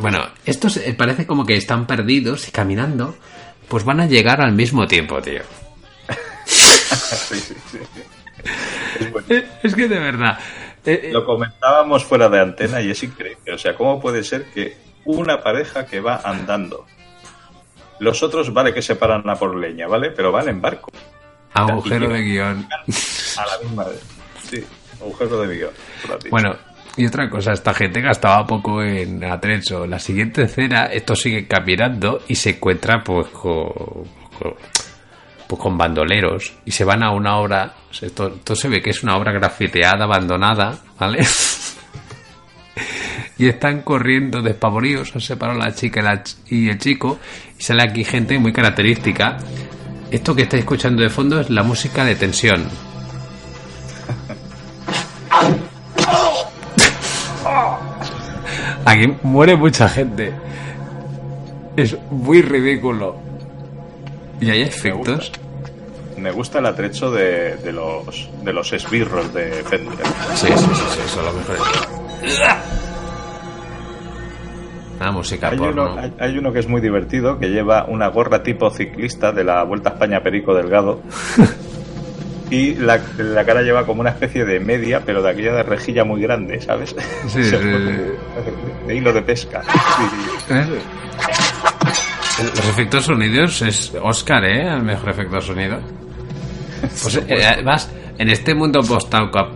Bueno, estos eh, parece como que están perdidos y caminando. Pues van a llegar al mismo tiempo, tío. sí, sí, sí. Es bueno. Es que de verdad. eh, eh, Lo comentábamos fuera de antena y es increíble. O sea, ¿cómo puede ser que una pareja que va andando? Los otros, vale, que se paran a por leña, ¿vale? Pero van en barco. agujero de guion. A la misma vez. Sí, agujero de guion. Bueno, y otra cosa, esta gente gastaba poco en atrecho. La siguiente escena, estos siguen caminando y se encuentran pues con, con- pues, con bandoleros y se van a una obra. Esto, esto se ve que es una obra grafiteada, abandonada, ¿vale? y están corriendo despavoridos. Se separado la chica y, y el chico. Y sale aquí gente muy característica. Esto que estáis escuchando de fondo es la música de tensión. Aquí muere mucha gente. Es muy ridículo. Y hay efectos. Me gusta el atrecho de, de los de los esbirros de Fender. Sí, sí, sí, sí, eso es lo mejor. Música Hay porno. uno, hay, hay uno que es muy divertido, que lleva una gorra tipo ciclista de la Vuelta a España Perico Delgado. y la, la cara lleva como una especie de media, pero de aquella de rejilla muy grande, ¿sabes? Sí, De hilo de pesca. ¿Eh? Los efectos sonidos es Oscar, ¿eh? El mejor efecto de sonido. Pues eh, además, en este mundo postapoca-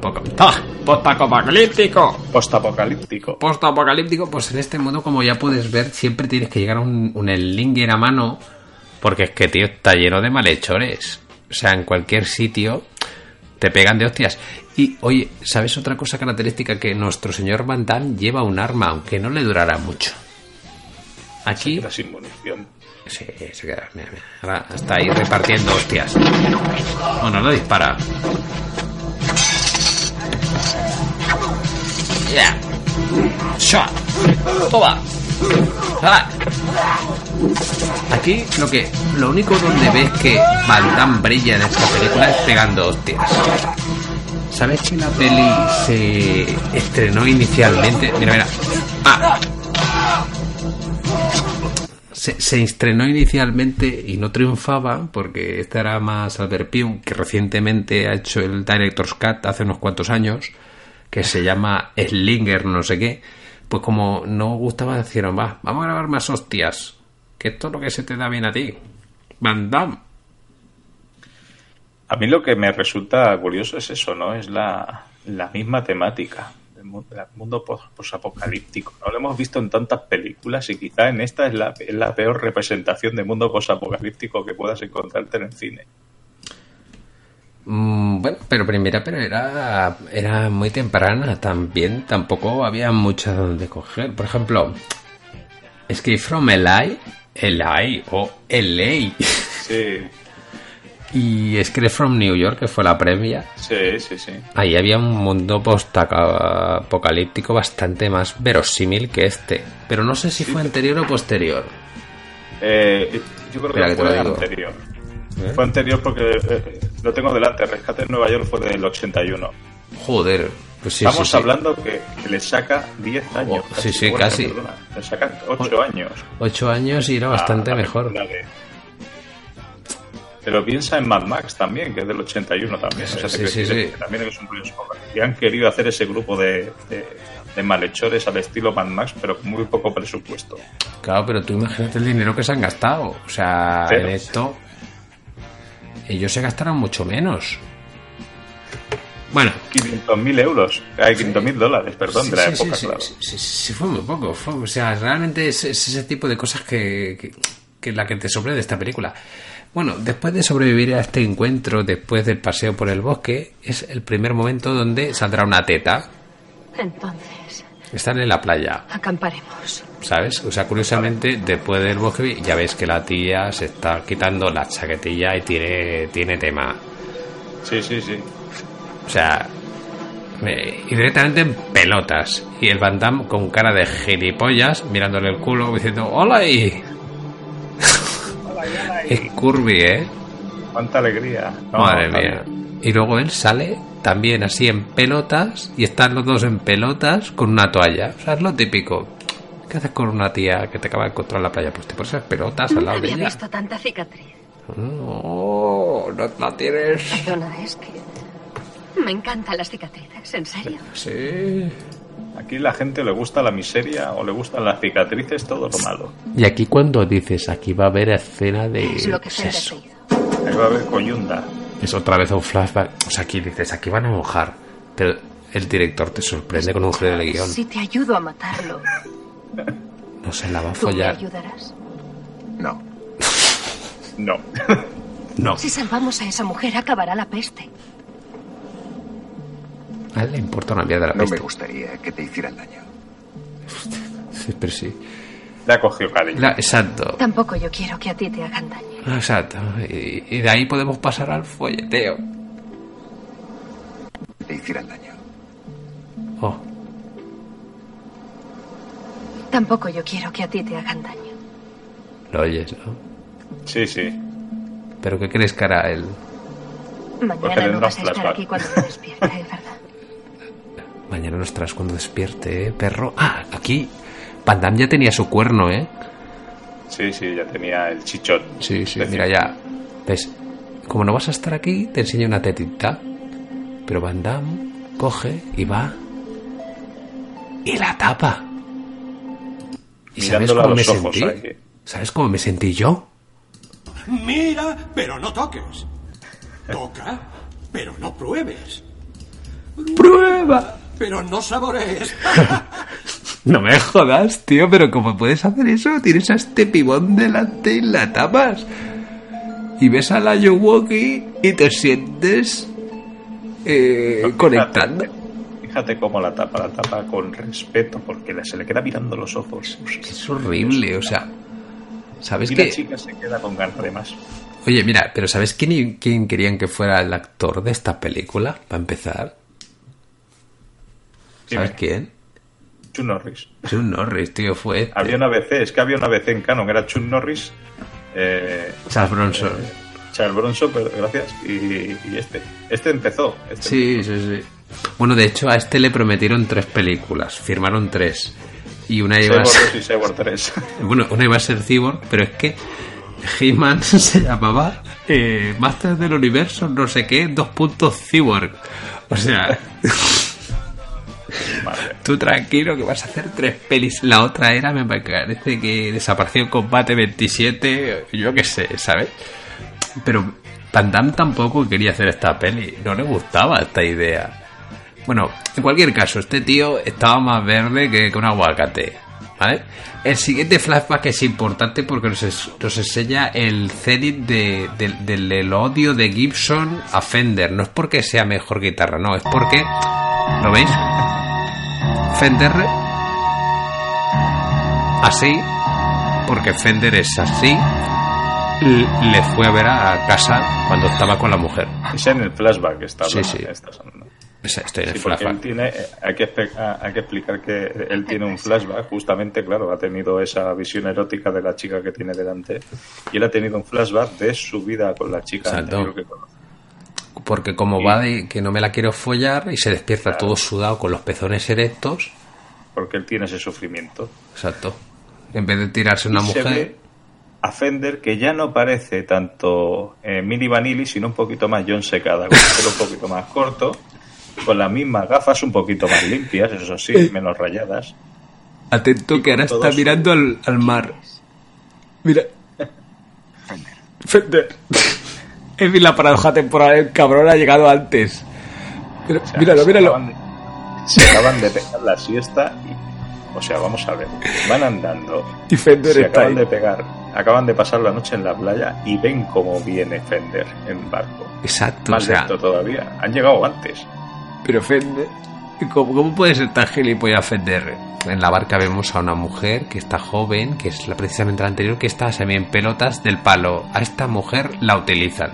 postapocalíptico, Postapocalíptico. postapocalíptico, pues en este mundo, como ya puedes ver, siempre tienes que llegar a un, un a mano, porque es que, tío, está lleno de malhechores. O sea, en cualquier sitio te pegan de hostias. Y, oye, ¿sabes otra cosa característica? Que nuestro señor Van Damme lleva un arma, aunque no le durará mucho. Aquí... Queda sin munición. Sí, se queda. Mira, mira. Ahora está ahí repartiendo hostias. Bueno, no dispara. Ya. Shot. Toma. Ah. Aquí lo que lo único donde ves que Van brilla en esta película es pegando hostias. ¿Sabes que la peli se estrenó inicialmente? Mira, mira. Ah. Se, se estrenó inicialmente y no triunfaba porque esta era más Albert Pyun, que recientemente ha hecho el Director's Cut hace unos cuantos años, que se llama Slinger no sé qué. Pues como no gustaba, dijeron, va, vamos a grabar más hostias. Que esto es lo que se te da bien a ti. Van Damme. A mí lo que me resulta curioso es eso, ¿no? Es la, la misma temática del mu- del mundo pos- posapocalíptico. No lo hemos visto en tantas películas y quizá en esta es la, es la peor representación de mundo posapocalíptico que puedas encontrarte en el cine. Mm, bueno, pero primera, pero era, era muy temprana también. Tampoco había mucho donde coger. Por ejemplo, Escape from LA, LA o LA. Sí, Y Escape from New York, que fue la previa. sí, sí, sí. Ahí había un mundo post-apocalíptico bastante más verosímil que este. Pero no sé si fue anterior o posterior. Eh, yo creo Espera, que que te lo fue digo. anterior. ¿Eh? Fue anterior porque eh, lo tengo delante. Rescate en Nueva York fue del 81. Joder, pues sí, Estamos sí, sí. hablando que, que le saca 10 años. Oh, sí, sí, Bueno, casi. perdona, le saca 8 años. Ocho años y era bastante Ah, mejor. dale. Pero piensa en Mad Max también, que es del 81 también. O sea, Sí, sí, sí. También es un. Y han querido hacer ese grupo de, de, de malhechores al estilo Mad Max, pero con muy poco presupuesto. Claro, pero tú imagínate el dinero que se han gastado. O sea, en esto. Ellos se gastaron mucho menos. Bueno, 500.000 euros, hay 500.000 dólares, perdón, sí, de la sí, época, sí, claro. sí, sí, sí, fue muy poco. fue- o sea, realmente es, es ese tipo de cosas que, que, que la que te sorprende de esta película. Bueno, después de sobrevivir a este encuentro, después del paseo por el bosque, es el primer momento donde saldrá una teta. Entonces, Están en la playa. acamparemos. ¿Sabes? O sea, curiosamente, después del bosque ya ves que la tía se está quitando la chaquetilla y tiene, tiene tema. Sí, sí, sí. O sea, y directamente en pelotas. Y el Van Damme con cara de gilipollas, mirándole el culo, diciendo, ¡Hola ahí! es curvy, ¿eh? Cuánta alegría. No, Madre mía. Y luego él sale también así en pelotas y están los dos en pelotas con una toalla. O sea, es lo típico. ¿Qué haces con una tía que te acaba de encontrar en la playa? Pues te pones esas pelotas al lado de había ella. visto tanta cicatriz. No, no la tienes. Perdona, es que me encantan las cicatrices, ¿en serio? Sí. Aquí la gente le gusta la miseria o le gustan las cicatrices, todo lo malo. Y aquí cuando dices, aquí va a haber escena de Es lo que sexo. hizo. Ahí va a haber coyunda. Es otra vez un flashback. O sea, aquí dices, aquí van a mojar. Pero el director te sorprende con un giro de guion. Si te ayudo a matarlo, No se la va a ¿tú me follar. ayudarás? No. No. No. Si salvamos a esa mujer, acabará la peste. A él le importa una mierda la No me peste. gustaría que te hicieran daño. Sí, pero sí. Le ha cogido cariño. La- exacto. Tampoco yo quiero que a ti te hagan daño. Exacto. Y, y de ahí podemos pasar al folleteo. Que te hicieran daño. Oh, Tampoco yo quiero que a ti te hagan daño. lo oyes, ¿no? Sí, sí. Pero ¿qué crees que hará él? Mañana le no vas a estar aquí cuando despierte, es verdad. Mañana nos traes cuando despierte, ¿eh, perro? Ah, aquí. Van Damme ya tenía su cuerno, ¿eh? Sí, sí, ya tenía el chichón. Sí, sí, mira ya. ¿Ves? Como no vas a estar aquí, te enseño una tetita. Pero Van Damme coge y va y la tapa. ¿Y sabes cómo me ojos sentí? ahí. ¿Sabes cómo me sentí yo? Mira, pero no toques. Toca, pero no pruebes. ¡Prueba! Pero no saborees. No me jodas, tío, pero ¿cómo puedes hacer eso? Tienes a este pibón delante y la tapas. Y ves a la Yowoki y te sientes eh, conectando. Fíjate cómo la tapa, la tapa con respeto, porque se le queda mirando los ojos. Es horrible, o sea. ¿Sabes y qué? la chica se queda con ganas de más. Oye, mira, pero ¿sabes quién, quién querían que fuera el actor de esta película? Para empezar. ¿Sabes quién? Chuck Norris. Chuck Norris, tío, fue este. Había una BC, es que había una BC en Canon, era Chuck Norris. Eh, Charles Bronson. Charles Bronson, pero gracias. Y, y este. Este empezó. Este Sí, sí, sí. Bueno, de hecho, a este le prometieron tres películas. Firmaron tres. Y una iba a ser... 2 y Cyborg 3. Bueno, una iba a ser Cyborg, pero es que He-Man se llamaba eh, Master del Universo, no sé qué, dos puntos Cyborg. O sea, Tú tranquilo que vas a hacer tres pelis. La otra era, me parece que desapareció en combate 27, yo qué sé, ¿sabes? Pero Van tampoco quería hacer esta peli, no le gustaba esta idea. Bueno, en cualquier caso, este tío estaba más verde que, que un aguacate. ¿Vale? El siguiente flashback es importante porque nos, es- enseña el cenit de- del- del del odio de Gibson a Fender. No es porque sea mejor guitarra, no, es porque. ¿Lo veis? Fender. Así, porque Fender es así, le fue a ver a casa cuando estaba con la mujer. Es en el flashback que está Sí, sí. estoy en Sí, el flashback. él tiene, eh, hay, que, hay que explicar que él tiene un flashback, justamente, claro, ha tenido esa visión erótica de la chica que tiene delante, y él ha tenido un flashback de su vida con la chica anterior que conoce. Porque como va de que no me la quiero follar y se despierta todo sudado con los pezones erectos. Porque él tiene ese sufrimiento. Exacto. En vez de tirarse una Y se mujer. ve a Fender que ya no parece tanto eh, Mini Vanilli, sino un poquito más John Secada, con el pelo un poquito más corto, con las mismas gafas un poquito más limpias, eso sí, Eh. menos rayadas. Atento que ahora está su- mirando al, al mar. Mira. Fender. Es la paradoja temporal, el cabrón ha llegado antes. Pero, O sea, míralo, míralo. acaban de- se acaban de pegar la siesta y, o sea, vamos a ver, van andando, Y Fender se está acaban ahí. de pegar, acaban de pasar la noche en la playa y ven cómo viene Fender en barco. Exacto, Más o sea. lento todavía, han llegado antes. Pero Fender. ¿Cómo, cómo puede ser tan gilipollas Fender? En la barca vemos a una mujer que está joven, que es la, precisamente la anterior, que está semi en pelotas del palo. A esta mujer la utilizan.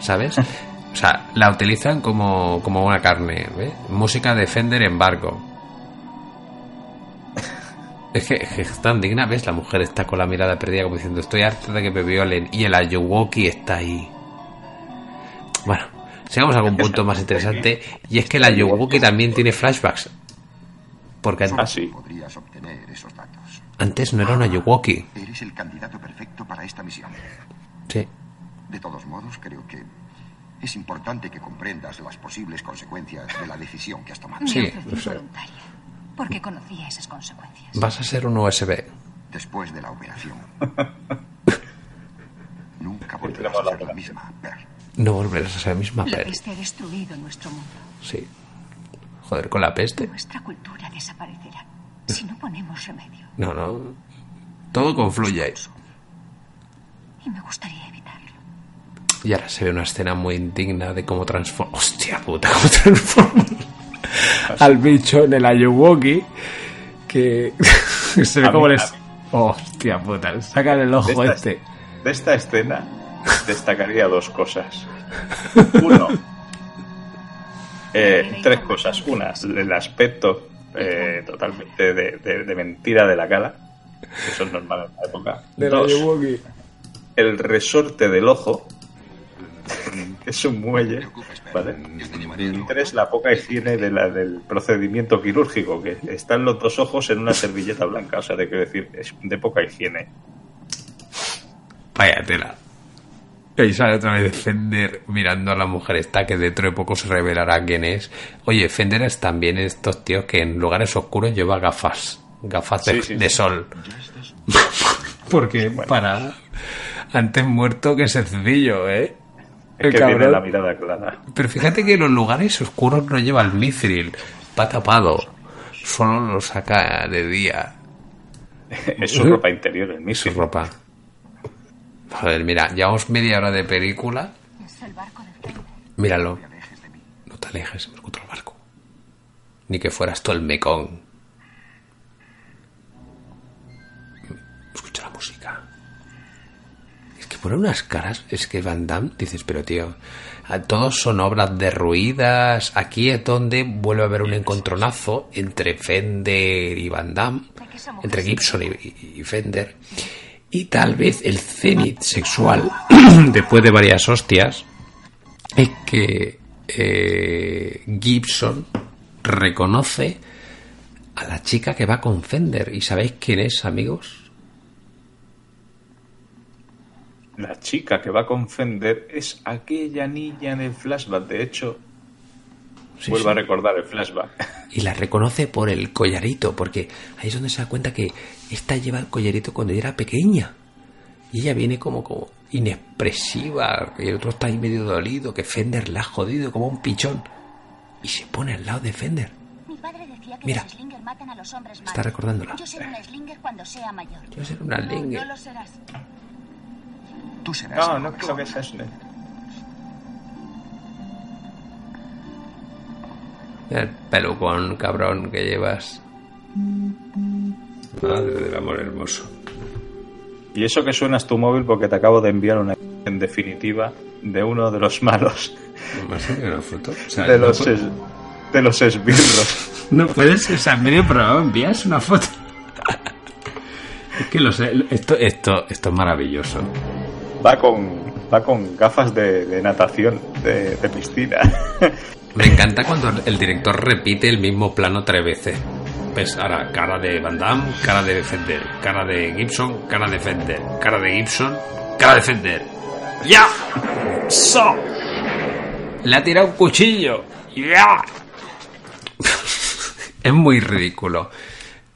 ¿Sabes? O sea, la utilizan como, como una carne. ¿ves? Música de Fender en barco. Es que, es que es tan digna, ¿ves? La mujer está con la mirada perdida como diciendo estoy harta de que me violen. Y el Ayuwoki está ahí. Bueno, sigamos a algún punto más interesante. Y es que el Ayuwoki también tiene flashbacks. Porque an- Ah, sí. Podrías obtener esos datos. antes no era un Ayuwoki. Eres el candidato perfecto para esta misión. Sí. De todos modos, creo que es importante que comprendas las posibles consecuencias de la decisión que has tomado. Sí, Me lo sé. voluntaria, porque conocía esas consecuencias. Vas a ser un USB. Después de la operación. Nunca volverás a ser la misma, Pearl. No volverás a ser la misma La peste ha destruido nuestro mundo. Sí. Joder, con la peste. Nuestra cultura desaparecerá si no ponemos remedio. No, no. Todo confluye ahí. Y me gustaría. Y ahora se ve una escena muy indigna de cómo transforma. Hostia puta, cómo transforma al bicho en el Ayuwoki. Que se ve como les. Hostia puta, sacan el De ojo esta, este. de esta escena destacaría dos cosas. Uno, eh, tres cosas. Una, el aspecto eh, totalmente de, de- de mentira de la cara. que Eso es normal en la época. Del Dos, el resorte del ojo. Que es un muelle. ¿vale? Y tres, la poca higiene de la, del procedimiento quirúrgico. Que están los dos ojos en una servilleta blanca. O sea, de, quiero decir, es de poca higiene. Vaya tela. Y ahí sale otra vez Fender mirando a la mujer esta que dentro de poco se revelará quién es. Oye, Fender es también estos tíos que en lugares oscuros lleva gafas. Gafas de, Sí, sí, de sí. sol. Porque para antes muerto que sencillo, ¿eh? El que tiene la mirada clara. Pero fíjate que en los lugares oscuros no lleva el mithril. Va tapado. Solo lo saca de día. Es su ropa interior, el Su mismo. ropa. Joder, mira, llevamos media hora de película. Es el barco de Fender. Míralo. No te alejes, hemos encontrado el barco. Ni que fueras tú el mecón. Escucha la música. Pone unas caras. Es que Van Damme, dices, pero tío, todos son obras derruidas. Aquí es donde vuelve a haber un encontronazo entre Fender y Van Damme. Entre Gibson y Fender. Y tal vez el cenit sexual, después de varias hostias, es que eh, Gibson reconoce a la chica que va con Fender. ¿Y sabéis quién es, amigos? La chica que va con Fender es aquella niña en el flashback. De hecho, Sí, vuelvo sí. a recordar el flashback. Y la reconoce por el collarito, porque ahí es donde se da cuenta que esta lleva el collarito cuando ella era pequeña. Y ella viene como, como inexpresiva, y el otro está ahí medio dolido, que Fender la ha jodido como un pichón. Y se pone al lado de Fender. Mi padre decía que Mira. los matan a los hombres malos. Está recordándola. Yo seré un Slinger cuando sea mayor. Yo seré una No, Slinger. No lo serás. Tú serás. No, no creo que sea Snake. El pelucón, cabrón, que llevas. Madre del amor hermoso. Y eso que suenas tu móvil porque te acabo de enviar una en definitiva de uno de los malos, ¿Me has una foto? O sea, de no los, es- de los esbirros. No puedes, o sea, en medio programa envías una foto. Es que lo sé, esto, esto, esto es maravilloso. Va con, va con gafas de, de natación, de, piscina. Me encanta cuando el director repite el mismo plano tres veces. Pues ahora, cara de Van Damme, cara de Fender, cara de Gibson, cara de Fender, cara de Gibson, cara de Fender. ¡Ya! ¡So! Le ha tirado un cuchillo. ¡Ya! es muy ridículo.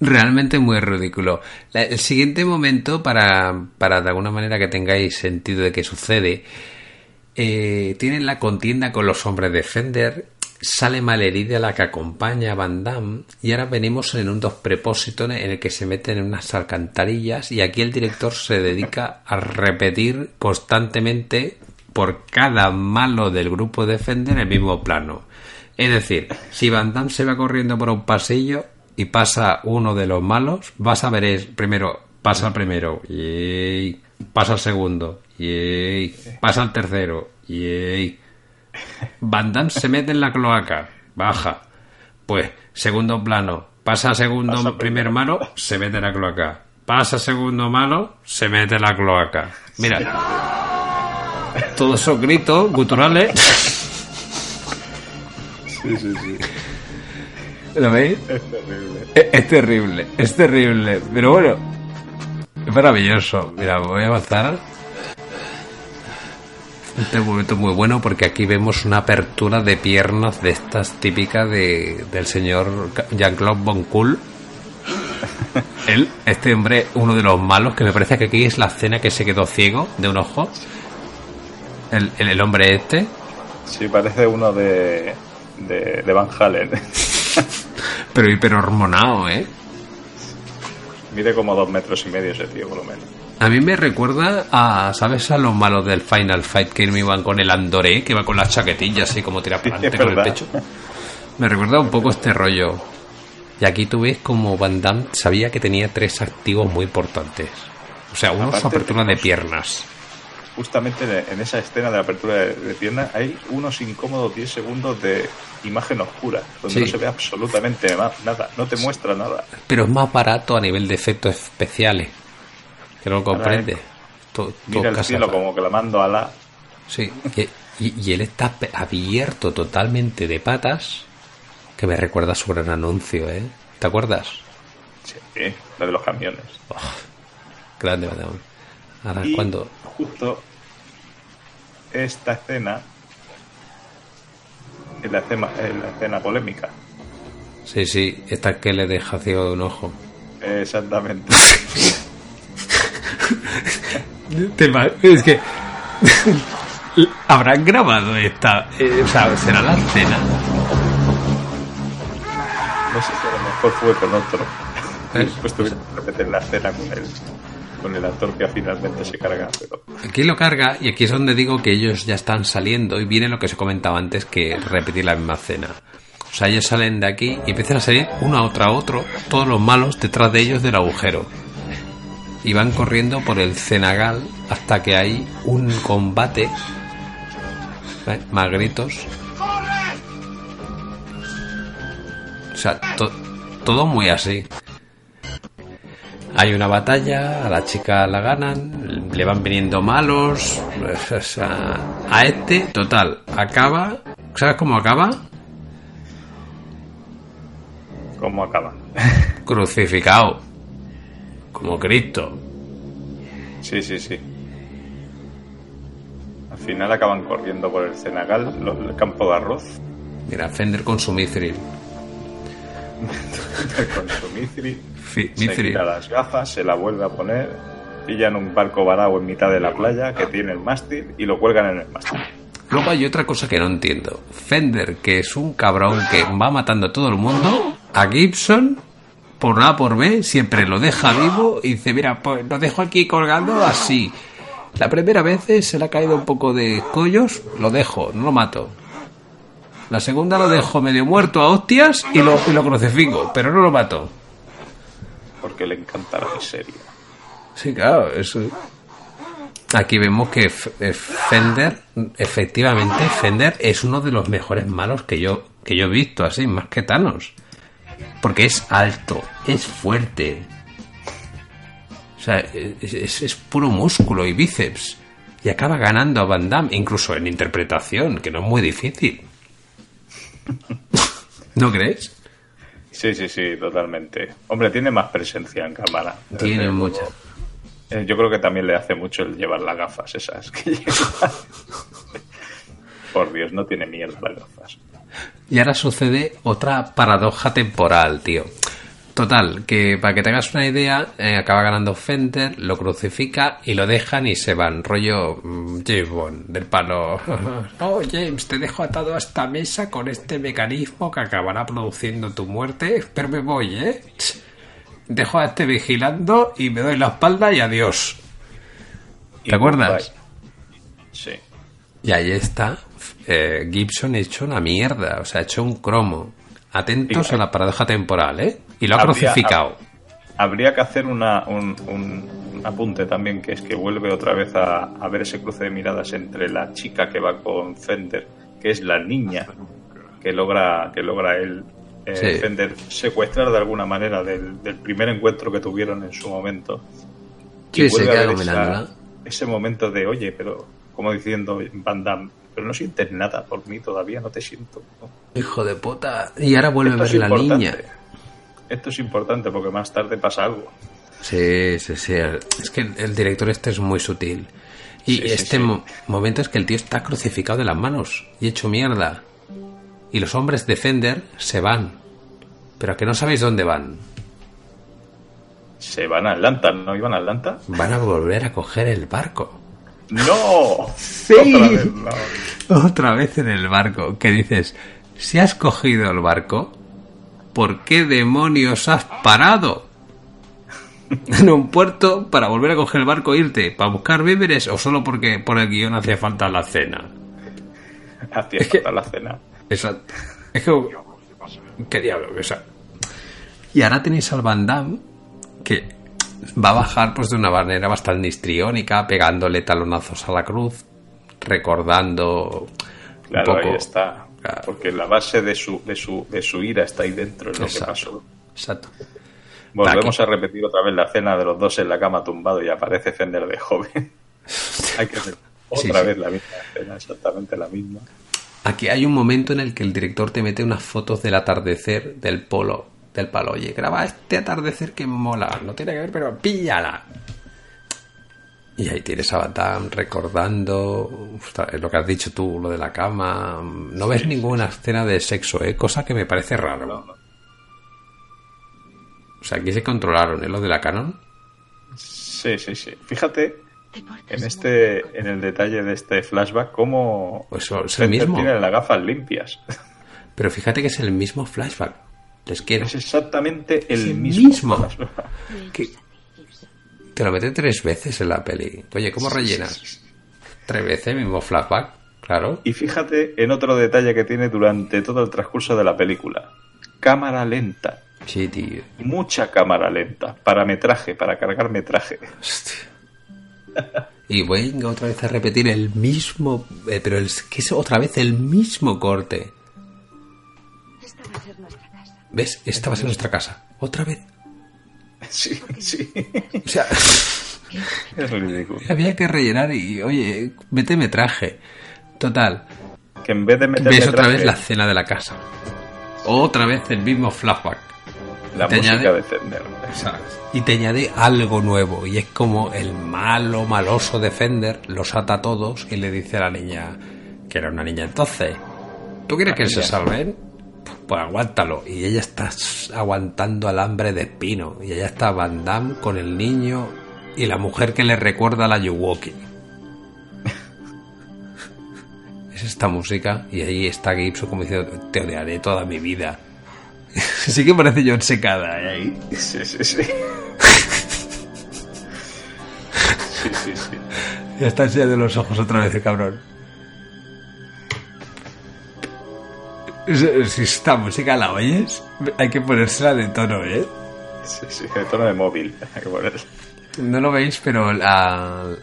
Realmente muy ridículo. El siguiente momento, para, para de alguna manera que tengáis sentido de qué sucede, eh, tienen la contienda con los hombres de Fender. Sale malherida la que acompaña a Van Damme. Y ahora venimos en un dos propósitos en el que se meten en unas alcantarillas. Y aquí el director se dedica a repetir constantemente por cada malo del grupo de Fender el mismo plano. Es decir, si Van Damme se va corriendo por un pasillo y pasa uno de los malos, vas a ver es primero, pasa el primero, y pasa el segundo, y pasa el tercero, y Van Damme se mete en la cloaca, baja. Pues, segundo plano, pasa segundo Pasa primer malo, se mete en la cloaca. Pasa segundo malo, se mete en la cloaca. Mira, todos esos gritos guturales. Sí, sí, sí. ¿Lo veis? Es terrible. Es, es terrible, es terrible. Pero bueno, es maravilloso. Mira, voy a avanzar. Este momento muy bueno porque aquí vemos una apertura de piernas de estas típicas de, del señor Jean-Claude Von Cool. Él, este hombre, uno de los malos, que me parece que aquí es la escena que se quedó ciego de un ojo. El, el, el hombre este. Sí, parece uno de, de, de Van Halen. Pero hiper hormonado, ¿eh? Mide como dos metros y medio ese tío, por lo menos. A mí me recuerda a, ¿sabes? A los malos del Final Fight que me iban con el Andoré, que va con las chaquetillas así como tira para adelante es con el pecho. Me recuerda un poco este rollo. Y aquí tú ves como Van Damme sabía que tenía tres activos muy importantes. O sea, uno Aparte apertura de tenemos- piernas. Justamente en- esa escena de la apertura de, de pierna hay unos incómodos 10 segundos de imagen oscura, donde Sí. no se ve absolutamente nada, no te muestra nada. Pero es más barato a nivel de efectos especiales. Que no lo comprende. To- todo Mira el cielo como clamando a la... Sí, y, y- y él está abierto totalmente de patas, que me recuerda su gran anuncio, ¿eh? ¿Te acuerdas? Sí, la de los camiones. Grande, Madame. Ahora, Y cuando... justo esta escena es la escena, es la escena polémica. Sí, sí, esta que le deja ciego de un ojo. Exactamente. Es que... Habrán grabado esta... eh, o sea, será la escena. No sé si a lo mejor fue con otro. ¿Eh? Pues tuvieron que repetir la escena con el, con el actor que finalmente se carga. Aquí lo carga y aquí es donde digo que ellos ya están saliendo y viene lo que se comentaba antes que repetir la misma escena. O sea, ellos salen de aquí y empiezan a salir uno a otro a otro, todos los malos detrás de ellos del agujero. Y van corriendo por el cenagal hasta que hay un combate. ¿eh? Más gritos. O sea, to- todo muy así. Hay una batalla, a la chica la ganan, le van viniendo malos, o sea, a este, total, acaba, ¿sabes cómo acaba? ¿Cómo acaba? Crucificado, como Cristo. Sí, sí, sí. Al final acaban corriendo por el Senegal, los- el campo de arroz, Mira, Fender con su mithril. Con su mithril, Fi- se quita las gafas, se la vuelve a poner, pillan un barco varado en mitad de la playa que tiene el mástil y lo cuelgan en el mástil. Luego hay otra cosa que no entiendo. Fender, que es un cabrón que va matando a todo el mundo, a Gibson, por A por B, siempre lo deja vivo y dice, mira, pues lo dejo aquí colgando así. La primera vez se le ha caído un poco de collos, lo dejo, no lo mato. La segunda lo dejo medio muerto a hostias y lo, y lo crucifico, pero no lo mato. Porque le encanta la miseria. Sí, claro, eso. Aquí vemos que eh, Fender, efectivamente, Fender es uno de los mejores malos que yo, que yo he visto, así, más que Thanos. Porque es alto, es fuerte. O sea, es, es- es puro músculo y bíceps. Y acaba ganando a Van Damme, incluso en interpretación, que no es muy difícil. ¿No crees? Sí, sí, sí, totalmente. Hombre, tiene más presencia en cámara. Tiene mucha. Eh, Yo creo que también le hace mucho el llevar las gafas esas que lleva. Por Dios, no tiene mierda las gafas. Y ahora sucede otra paradoja temporal, tío. Total, que para que te hagas una idea, eh, acaba ganando Fender, lo crucifica y lo dejan y se van. Rollo mm, James Bond, del palo. Oh, James, te dejo atado a esta mesa con este mecanismo que acabará produciendo tu muerte, pero me voy, ¿eh? Dejo a este vigilando y me doy la espalda y adiós. ¿Te acuerdas? Sí. Y ahí está eh, Gibson hecho una mierda, o sea, hecho un cromo. Atentos a la paradoja temporal, ¿eh? Y lo ha Habría- crucificado. Habría que hacer una, un, un- un apunte también, que es que vuelve otra vez a, a ver ese cruce de miradas entre la chica que va con Fender, que es la niña que logra, que logra él, eh, Sí. Fender, secuestrar de alguna manera del, del primer encuentro que tuvieron en su momento. Sí, se queda esa- ese momento de, oye, pero como diciendo Van Damme, pero no sientes nada por mí todavía, no te siento. Hijo de puta. Y ahora vuelve Esto a ver la importante. niña. Esto es importante porque más tarde pasa algo. Sí, sí, sí. Es que el, director este es muy sutil. Y sí, este sí. mo- momento es que el tío está crucificado de las manos y hecho mierda. Y los hombres de Fender se van. Pero a que no sabéis dónde van. Se van a Atlanta, ¿no iban a Atlanta? Van a volver a coger el barco. ¡No! Sí. Otra vez, no. Otra vez en el barco. Que dices, si has cogido el barco, ¿por qué demonios has parado? En un puerto para volver a coger el barco e irte, para buscar víveres o solo porque por el guion hacía falta la cena. Hacía falta la cena. Exacto. Es que. ¿Qué diablo? O sea, y ahora tenéis al Van Damme que va a bajar pues de una manera bastante histriónica, pegándole talonazos a la cruz, recordando Claro, un poco. ahí está. Porque la base de su, de su, de su ira está ahí dentro, es lo que Exacto. pasó. Exacto. Volvemos a repetir otra vez la escena de los dos en la cama tumbado y aparece Fender de joven. Hay que hacer otra sí. vez la misma escena, exactamente la misma. Aquí hay un momento en el que el director te mete unas fotos del atardecer del polo, del palo. Oye, graba este atardecer que mola. No tiene que ver, pero píllala. Y ahí tienes a Damme recordando ostras, lo que has dicho tú, lo de la cama. No ves ninguna escena de sexo, ¿eh? Cosa que me parece raro. O sea, aquí se controlaron, ¿eh? Lo de la canon. Sí, sí, sí. Fíjate en este, en el detalle de este flashback, cómo Pues es el mismo. tiene las gafas limpias. Pero fíjate que es el mismo flashback. Les quiero. Es exactamente el el mismo. Que- Te lo mete tres veces en la peli. Oye, ¿cómo rellenas? Tres veces, mismo flashback, claro. Y fíjate en otro detalle que tiene durante todo el transcurso de la película. Cámara lenta. Sí, tío. Mucha cámara lenta. Para metraje, para cargar metraje. Y venga otra vez a repetir el mismo. eh, pero es que es otra vez el mismo corte. ¿Ves? Esta va a ser nuestra casa. Otra vez. Sí, sí. O sea, Es ridículo. había que rellenar y, oye, méteme traje. Total. Que en vez de meterle Ves otra traje, vez la cena de la casa. Otra vez el mismo flashback. la te música añade- de Fender. ¿sabes? Y te añade algo nuevo. Y es como el malo, maloso de Fender los ata a todos y le dice a la niña, que era una niña entonces, ¿tú quieres La que se niña. salven? Pues aguántalo. Y ella está aguantando alambre de espino. Y ella está Van Damme con el niño y la mujer que le recuerda a la Yuwoki. es esta música y ahí está Gibson como diciendo, te odiaré toda mi vida. sí que parece John Secada ¿eh? ahí. Sí, sí, sí. Sí, sí, sí. Ya está enseñando los ojos otra vez el cabrón. Si esta música la oyes, hay que ponérsela de tono, ¿eh? Sí, sí, de tono de móvil. Hay que poner. No lo veis, pero al,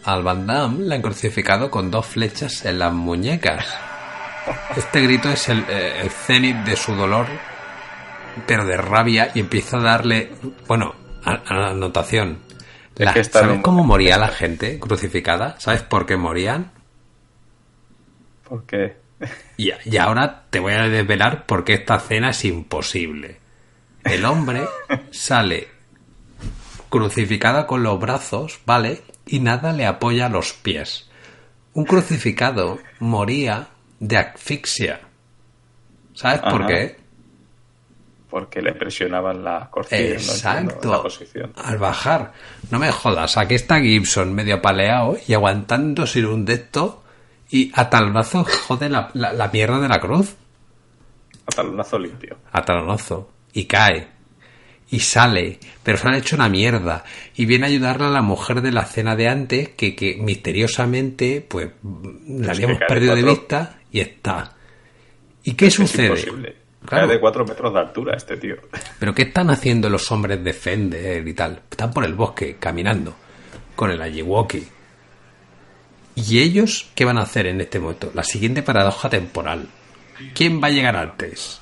al Van Damme le han crucificado con dos flechas en las muñecas. Este grito es el, eh, el cenit de su dolor, pero de rabia, y empieza a darle, bueno, a, a la anotación. La- ¿Sabes en- cómo moría la gente crucificada? ¿Sabes por qué morían? Porque Y, y ahora te voy a desvelar por qué esta cena es imposible. El hombre sale crucificado con los brazos, ¿vale? Y nada le apoya los pies. Un crucificado moría de asfixia. ¿Sabes por qué? porque le presionaban la costilla. no entiendo Exacto. la posición. Al bajar. No me jodas, aquí está Gibson medio apaleado y aguantando sin un de esto y a tal brazo jode la, la- la mierda de la cruz. A talonazo limpio. A talonazo. Y cae. Y sale. Pero se han hecho una mierda. Y viene a ayudarle a la mujer de la cena de antes que, que misteriosamente pues la Es habíamos perdido de vista y está. ¿Y qué Es sucede? imposible. Claro. Cae de cuatro metros de altura este tío. ¿Pero qué están haciendo los hombres de Fender y tal? Están por el bosque, caminando, con el Ayiwoki. ¿Y ellos qué van a hacer en este momento? La siguiente paradoja temporal. ¿Quién va a llegar antes?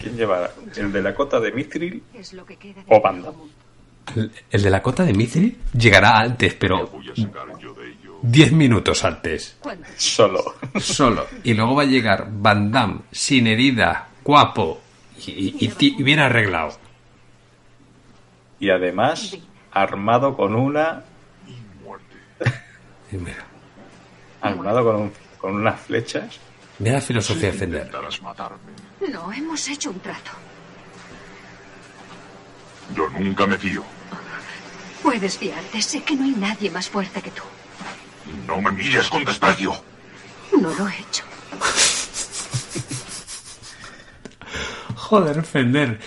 ¿Quién lleva? ¿El de la cota de Mithril o Banda? El, el de la cota de Mithril llegará antes, pero Voy a sacar yo de ello. 10 minutos antes. ¿Cuándo? Solo. Solo. Y luego va a llegar Van Damme, sin herida, guapo y, y- y ti- y bien arreglado. Y además, armado con una. Y mira, Armado con, con unas flechas. mira la filosofía de Fender. Intentarás matarme. No, hemos hecho un trato. Yo nunca me fío. Puedes fiarte. Sé que no hay nadie más fuerte que tú. No me mires con desprecio. No lo he hecho. Joder, Fender.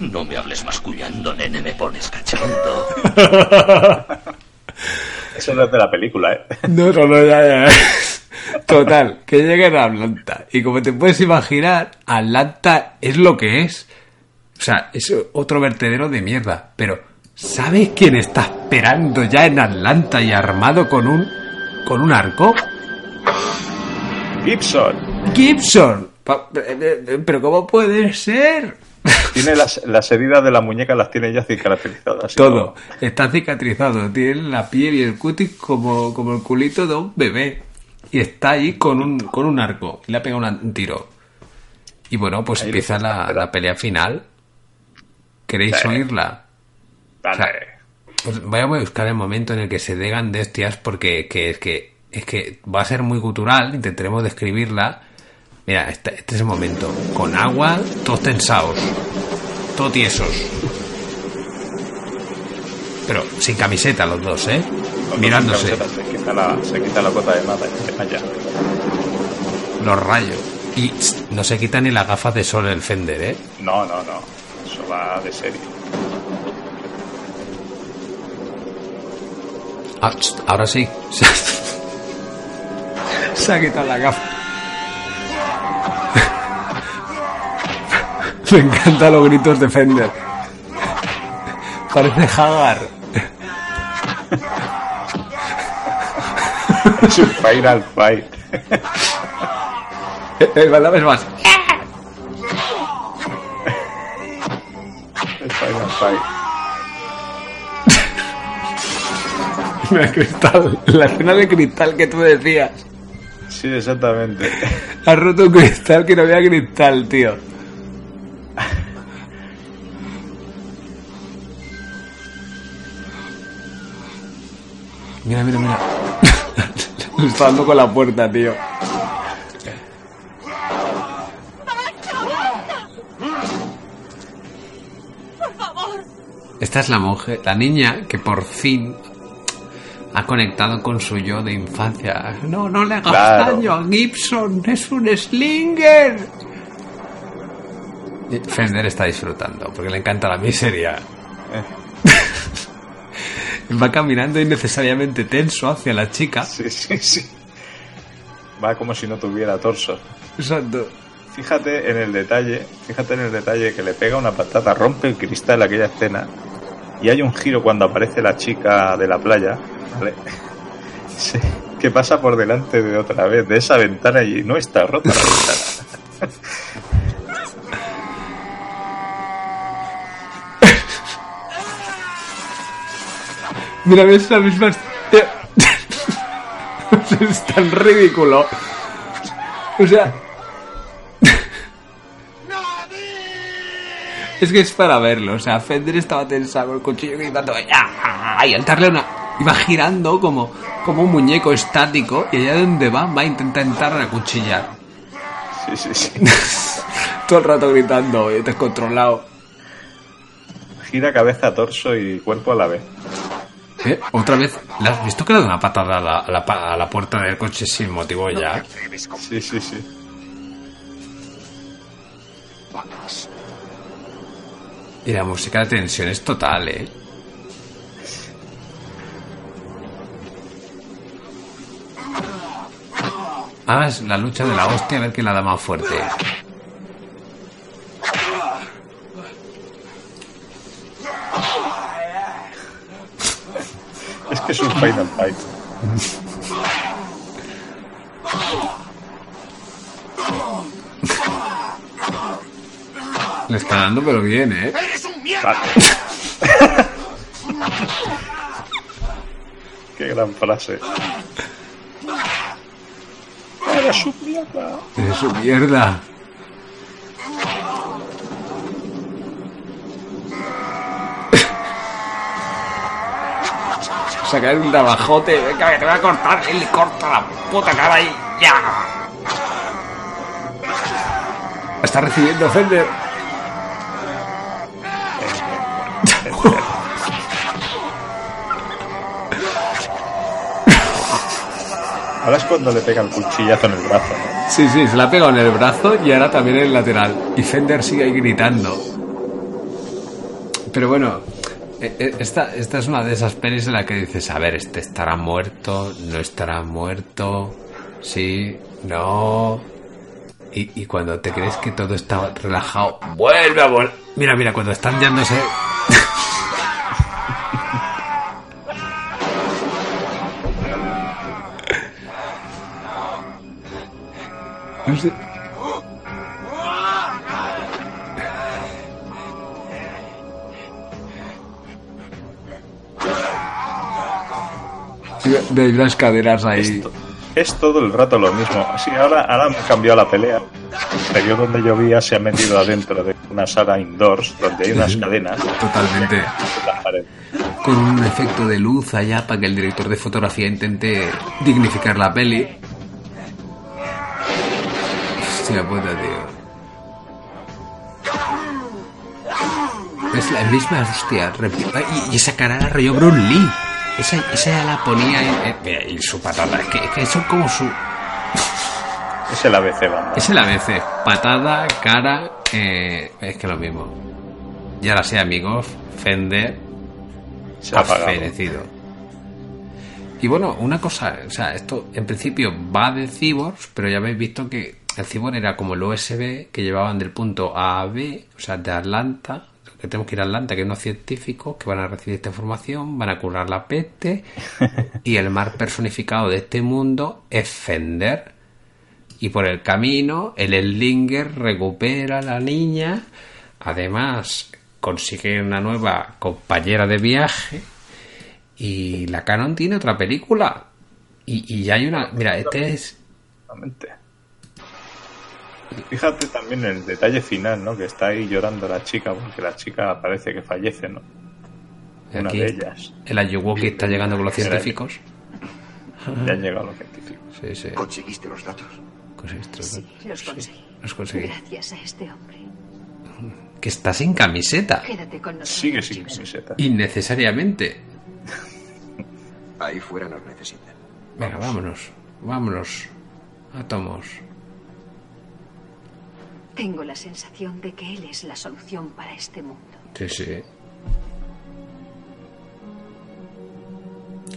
No me hables mascullando, nene, me pones cachondo. Eso no es de la película, ¿eh? No, no, no, ya, ya. Total, que lleguen a Atlanta. Y como te puedes imaginar, Atlanta es lo que es. O sea, es otro vertedero de mierda. Pero, ¿sabes quién está esperando ya en Atlanta y armado con un. con un arco? Gibson. Gibson. Eh, eh, Pero, ¿cómo puede ser? Tiene las, las heridas de la muñeca, las tiene ya cicatrizadas. Todo. Está cicatrizado. Tiene la piel y el cutis como, como el culito de un bebé. Y está ahí con un, con un arco. Y le ha pegado un tiro. Y bueno, pues Ahí empieza la, la pelea final. ¿Queréis Sí. oírla? Vale. O sea, Pues voy a buscar el momento en el que se degan de hostias porque que es que es que va a ser muy cultural, intentaremos describirla. Mira, este, este es el momento. Con agua, todos tensados. Todos tiesos. Pero sin camiseta los dos, ¿eh? Mirándose. camiseta Se quita, la, se quita la cota de nada y allá. Los rayos. Y tss, no se quita ni las gafas de sol el Fender, ¿eh? No, no, no. Eso va de serie. Ah, tss, ahora sí. Se ha quitado la gafa. Me encantan los gritos de Fender. Parece Hagar. Es un final fight. El balada es más. Fight. Mira, cristal. La escena de cristal que tú decías. Sí, exactamente. Has roto un cristal que no había cristal, tío. Mira, mira, mira. Está dando con la puerta, tío. Por favor. Esta es la mujer, la niña que por fin ha conectado con su yo de infancia. No, no le hagas Claro. daño a Gibson, es un slinger. Y Fender está disfrutando porque le encanta la miseria. Va caminando innecesariamente tenso hacia la chica. Sí, sí, sí. Va como si no tuviera torso. Exacto. Fíjate en el detalle, fíjate en el detalle que le pega una patata, rompe el cristal aquella escena y hay un giro cuando aparece la chica de la playa, ¿vale? Sí, que pasa por delante de otra vez, de esa ventana y no está rota la ventana. Mira, ves la misma. Es tan ridículo. O sea. Es que es para verlo. O sea, Fender estaba tensado con el cuchillo gritando. Y al darle una. Iba girando como, como un muñeco estático. Y allá donde va, va a intentar entrar a cuchillar. Sí, sí, sí. Todo el rato gritando, descontrolado. Gira cabeza, torso y cuerpo a la vez. ¿Eh? Otra vez, ¿le has visto que le da una patada a la, a la pa- a la puerta del coche sin motivo ya? Sí, sí, sí. Y la música de tensión es total, ¿eh? Ah, es la lucha de la hostia, a ver quién la da más fuerte. Es un Final Fight. Le está dando, pero bien, ¿eh? ¡Eres un mierda! Qué gran frase. Eres un mierda. Es su mierda. Sacar un navajote. Venga, que te voy a cortar. Y le corta la puta cara ahí. Ya. Está recibiendo Fender. Ahora es cuando le pega el cuchillazo en el brazo, ¿no? Sí, sí, se la ha pegado en el brazo y ahora también en el lateral. Y Fender sigue ahí gritando. Pero bueno, esta, esta es una de esas pelis en la que dices, a ver, este estará muerto, no estará muerto, sí, no. Y, y cuando te crees que todo está relajado, vuelve a volar. Mira, mira, cuando están yándose... No sé. De las caderas ahí. Es todo el rato lo mismo. Sí, ahora, ahora han cambiado la pelea. El periodo donde llovía se ha metido adentro de una sala indoors donde hay unas cadenas. Totalmente. Con un efecto de luz allá para que el director de fotografía intente dignificar la peli. Hostia puta, tío. Es la misma, hostia. Y, y esa cara la rollo Bruce Lee. Esa, esa ya la ponía en- mira, y su patada. Es que, es que son como su. Es el ABC, vamos. Es el ABC. Patada, cara. eh, es que lo mismo. Y ahora sí, amigos. Fender. Se ha fenecido. Y bueno, una cosa, o sea, esto en principio va de cyborgs, pero ya habéis visto que el cyborg era como el USB que llevaban del punto A a B, o sea, de Atlanta, que tenemos que ir a Atlanta, que hay unos científicos que van a recibir esta información, van a curar la peste, y el mar personificado de este mundo es Fender. Y por el camino, el Slinger recupera a la niña. Además, consigue una nueva compañera de viaje y la Canon tiene otra película. Y, y ya hay una... Mira, este es... Exactamente. Fíjate también en el detalle final, ¿no? Que está ahí llorando la chica porque la chica parece que fallece, ¿no? Una Aquí de ellas. El Ayuwoki está llegando con los científicos. Ya han llegado los científicos. Sí, sí. ¿Conseguiste los datos? Conseguiste los Sí, datos. los conseguí. Los conseguí. Gracias a este hombre. Que está sin camiseta. Quédate con nosotros. Sigue sin camiseta. Innecesariamente. Ahí fuera nos necesitan. Venga, vámonos. Vámonos. A tomos. Tengo la sensación de que él es la solución para este mundo. Sí, sí.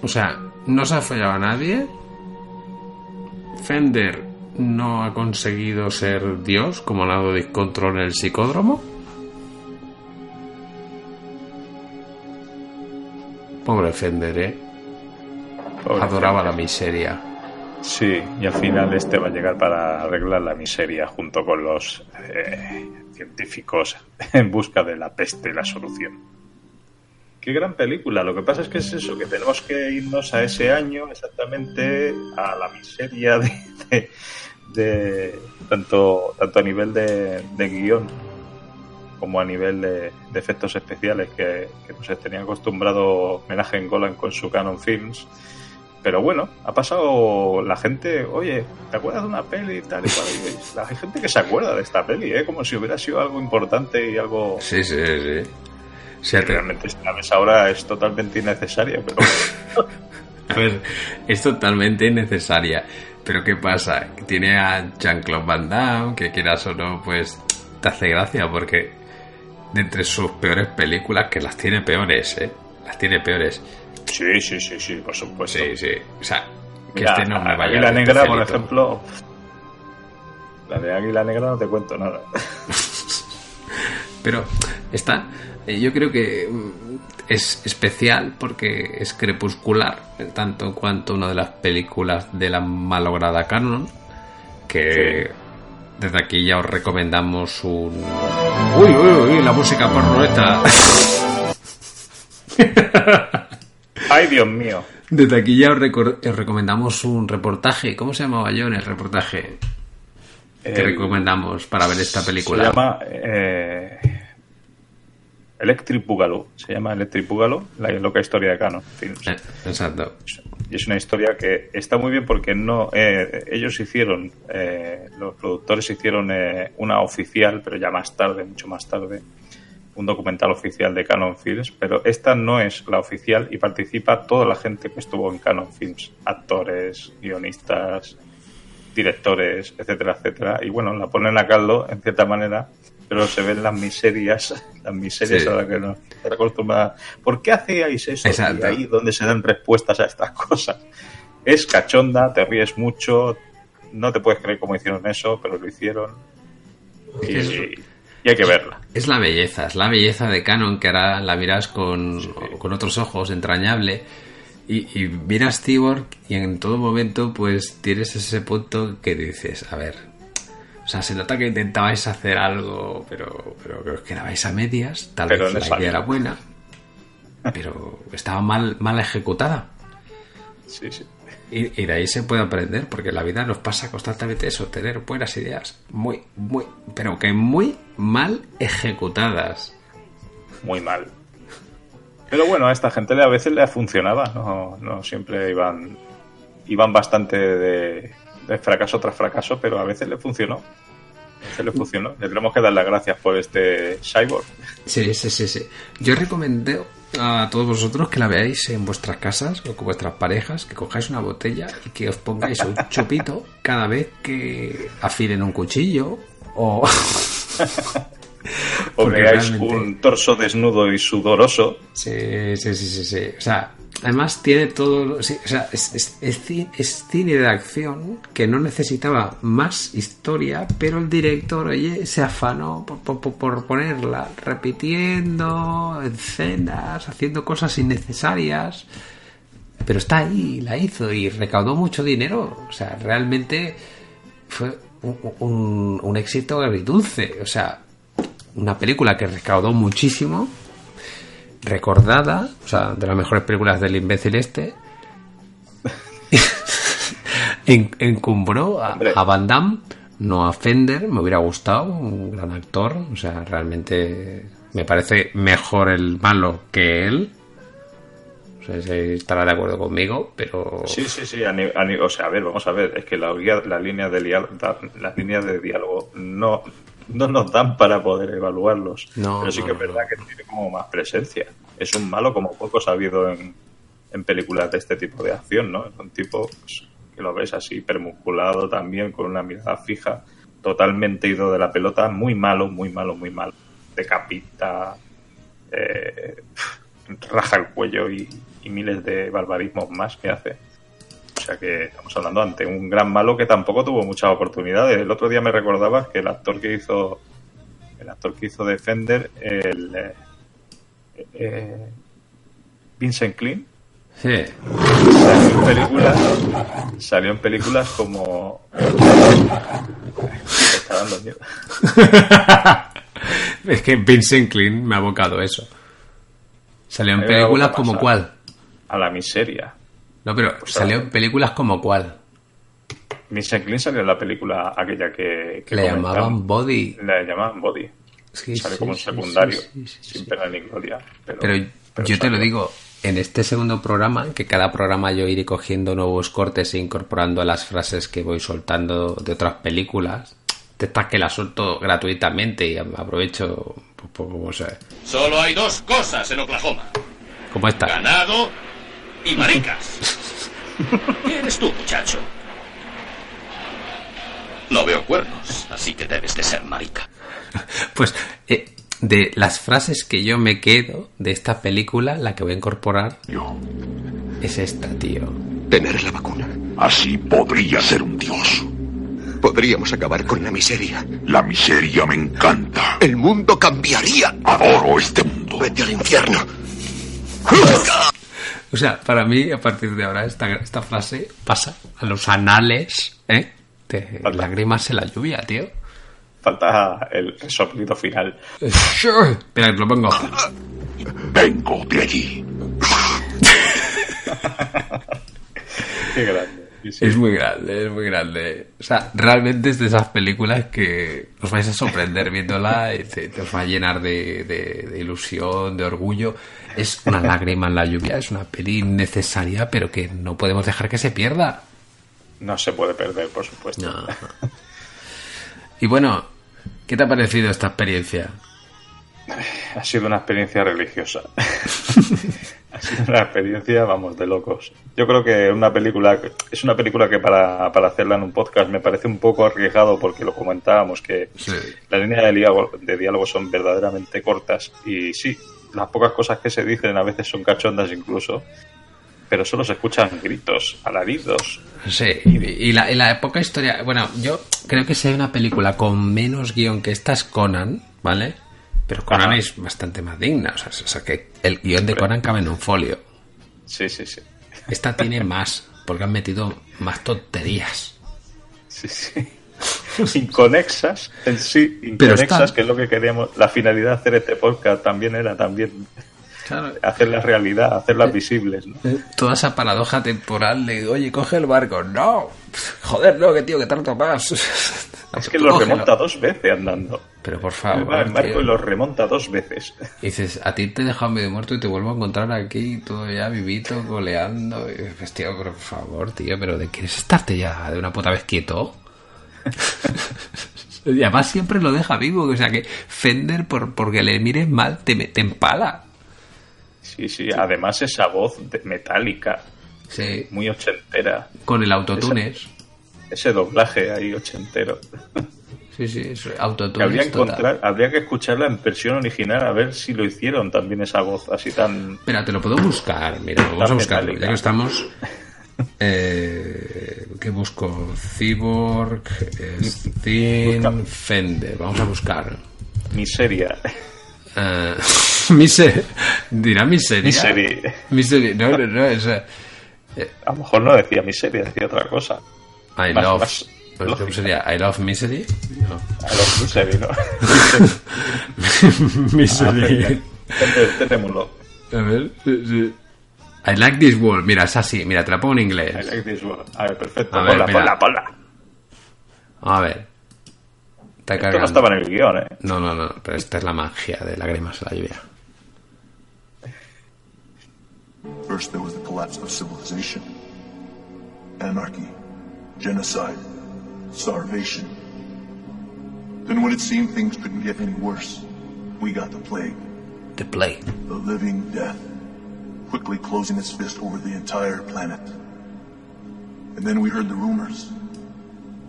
O sea, no se ha fallado a nadie. Fender no ha conseguido ser Dios, como al lado de Control en el psicódromo. Pobre Fender, ¿eh? Pobre Adoraba la miseria. Sí, y al final este va a llegar para arreglar la miseria junto con los eh, científicos en busca de la peste y la solución. Qué gran película. Lo que pasa es que es eso, que tenemos que irnos a ese año exactamente a la miseria de, de- tanto, tanto a nivel de, de guion como a nivel de, efectos especiales que, que nos tenía acostumbrado homenaje en Golan con su Canon Films. Pero bueno, ha pasado la gente, oye, ¿te acuerdas de una peli y tal y cual? Y hay gente que se acuerda de esta peli, ¿eh? Como si hubiera sido algo importante y algo... Sí, sí, sí. Te- Realmente si la ves ahora es totalmente innecesaria, pero Pues es totalmente innecesaria. Pero ¿qué pasa? Tiene a Jean-Claude Van Damme, que quieras o no, pues te hace gracia porque de entre sus peores películas, que las tiene peores, ¿eh? Las tiene peores. Sí, sí, sí, sí, por supuesto. Sí, sí. O sea, que Mira, este no me vaya Águila de Negra, por ejemplo, la de Águila Negra no te cuento nada. Pero está, eh, yo creo que mm, es especial porque es crepuscular, en tanto en cuanto una de las películas de la malograda canon, que desde aquí ya os recomendamos un... Uy, uy, uy, la música porno esta. Ay, Dios mío. Desde aquí ya os, os recomendamos un reportaje. ¿Cómo se llamaba John el reportaje que recomendamos para ver esta película? Se llama eh, Electric Boogaloo. Se llama Electric Boogaloo, la loca historia de Canon Films. Eh, Exacto. Y es una historia que está muy bien porque no eh, ellos hicieron, eh, los productores hicieron eh, una oficial, pero ya más tarde, mucho más tarde, un documental oficial de Canon Films, pero esta no es la oficial y participa toda la gente que estuvo en Canon Films, actores, guionistas, directores, etcétera, etcétera. Y bueno, la ponen a caldo en cierta manera, pero se ven las miserias, las miserias Sí. a las que nos está acostumbrada. ¿Por qué hacíais eso? Exacto. Y ahí donde se dan respuestas a estas cosas. Es cachonda, te ríes mucho, no te puedes creer cómo hicieron eso, pero lo hicieron. Y, y hay que verla. Es la belleza, es la belleza de Canon que ahora la miras con, con otros ojos, entrañable. Y, y miras Cyborg y en todo momento pues tienes ese punto que dices, a ver, o sea, se nota que intentabais hacer algo, pero, pero que os quedabais a medias, tal Pero vez la idea era buena, pero estaba mal, mal ejecutada. Sí, sí. Y, y de ahí se puede aprender, porque la vida nos pasa constantemente eso, tener buenas ideas, muy, muy, pero que muy mal ejecutadas. Muy mal. Pero bueno, a esta gente a veces le funcionaba, no, no siempre iban, iban bastante de, de fracaso tras fracaso, pero a veces le funcionó. A veces le funcionó. Le tenemos que dar las gracias por este cyborg. Sí, sí, sí, sí. Yo recomiendo a todos vosotros que la veáis en vuestras casas o con vuestras parejas, que cojáis una botella y que os pongáis un chupito cada vez que afilen un cuchillo o... O veáis realmente- un torso desnudo y sudoroso. Sí, sí, sí, sí, sí. O sea, además tiene todo... o sea, es, es- es ci- es cine de acción que no necesitaba más historia, pero el director, oye, se afanó por, por- por- ponerla, repitiendo escenas, haciendo cosas innecesarias. Pero está ahí, la hizo y recaudó mucho dinero. O sea, realmente fue un éxito agridulce. O sea, una película que recaudó muchísimo, recordada, o sea, de las mejores películas del imbécil este. En- encumbró a, Van Damme, no a Fender, me hubiera gustado, un gran actor, o sea, realmente me parece mejor el malo que él. No sé si estará de acuerdo conmigo, pero Sí, sí, sí. a ni- a ni- o sea, a ver, vamos a ver. Es que la, la línea de diálogo, las líneas de diálogo no, no nos dan para poder evaluarlos. No, Pero sí no, que es verdad que tiene como más presencia. Es un malo como pocos ha habido en, en películas de este tipo de acción, ¿no? Es un tipo pues, que lo ves así, hipermusculado también, con una mirada fija, totalmente ido de la pelota, muy malo, muy malo, muy malo. Decapita, eh, raja el cuello y, y miles de barbarismos más que hace. O sea que estamos hablando ante un gran malo que tampoco tuvo muchas oportunidades. El otro día me recordabas que el actor que hizo el actor que hizo Defender, el eh, eh, Vincent Klein, sí. salió en películas, salió en películas como está dando miedo. es que Vincent Klein me ha abocado eso. Salió en películas como cuál. A la miseria. No, pero Pues salió en películas como cuál. Vincent Klein salió en la película aquella que, que Le llamaban Body. Le llamaban Body. Sí, Sale sí, como un secundario, sí, sí, sí, sin pena ni gloria. Pero, Pero, pero yo te lo digo, en este segundo programa, que cada programa yo iré cogiendo nuevos cortes e incorporando las frases que voy soltando de otras películas, de estas que las suelto gratuitamente y aprovecho, pues, pues, como sé, Solo hay dos cosas en Oklahoma. como esta. Ganado y maricas. ¿Qué eres tú, muchacho? No veo cuernos, así que debes de ser marica. Pues eh, de las frases que yo me quedo de esta película, la que voy a incorporar es esta, tío. Tener la vacuna. Así podría ser un dios. Podríamos acabar con la miseria. La miseria me encanta. El mundo cambiaría. Adoro este mundo. Vete al infierno. O sea, para mí, a partir de ahora, esta, esta frase pasa a los anales, ¿eh? De lágrimas en la lluvia, tío. Falta el soplido final. Espera, que te lo pongo. Vengo de allí. Qué grande. Sí, sí. Es muy grande, es muy grande. O sea, realmente es de esas películas que os vais a sorprender viéndola y te, te os va a llenar de, de- de ilusión, de orgullo. Es una lágrima en la lluvia, es una peli necesaria, pero que no podemos dejar que se pierda. No se puede perder, por supuesto. No. Y bueno, ¿qué te ha parecido esta experiencia? Ha sido una experiencia religiosa. ha sido una experiencia, vamos, de locos. Yo creo que una película, es una película que para, para hacerla en un podcast me parece un poco arriesgado porque lo comentábamos que Sí. las líneas de diálogo, de diálogo son verdaderamente cortas y sí, las pocas cosas que se dicen a veces son cachondas incluso, pero solo se escuchan gritos, alaridos. Sí, y, y la, y la poca historia. Bueno, yo creo que si hay una película con menos guion que esta es Conan, ¿vale? Pero Conan Ajá. es bastante más digna. O sea, o sea, que el guion de Conan cabe en un folio. Sí, sí, sí. Esta tiene más, porque han metido más tonterías. Sí, sí. Inconexas en sí, Pero inconexas, está- que es lo que queríamos. La finalidad de hacer este podcast también era también Claro. hacerlas realidad, hacerlas visibles. ¿no? Eh, Toda esa paradoja temporal de, oye, coge el barco. No, joder, no, que tío, que tardo más. Es que lo remonta dos veces andando. Pero por Va favor, en barco tío. y lo remonta dos veces. Y dices, a ti te he dejado medio muerto y te vuelvo a encontrar aquí, todo ya vivito, goleando. Y dices, tío, pero por favor, tío, pero ¿de quieres estarte ya de una puta vez quieto? y además siempre lo deja vivo, o sea que Fender, por, porque le mires mal, te empala. Sí, sí. Además esa voz de- metálica, Sí, muy ochentera. con el autotunes. Ese doblaje ahí ochentero. Sí, sí, es Que habría, total. que escucharla en versión original a ver si lo hicieron también esa voz así tan... Espera, te lo puedo buscar. Mira, vamos a buscarlo. metálica. Ya que estamos. Eh, ¿Qué busco? Cyborg, Steam, Fender. Vamos a buscar. Miseria. Eh, mise- ¿Dirá miseria? Misery. No, no, no. Es, eh, A lo mejor no decía miseria, decía otra cosa. I Más- love. más pues, ¿Cómo sería? I love misery. A los Misery, ¿no? Misery. Ah, Tenémoslo. A ver, sí. I like this world. Mira, es así. Mira, te la pongo en inglés. I like this one. A ver, perfecto. A ver, ponla, ponla, ponla. A ver. Está Esto no estaba en el guion, ¿eh? No, no, no, pero esta es la magia de lágrimas en la lluvia. First, there was the collapse of civilization, anarchy, genocide, starvation. Then, when it seemed things couldn't get any worse, we got the plague. The plague. The living death, quickly closing its fist over the entire planet. And then we heard the rumors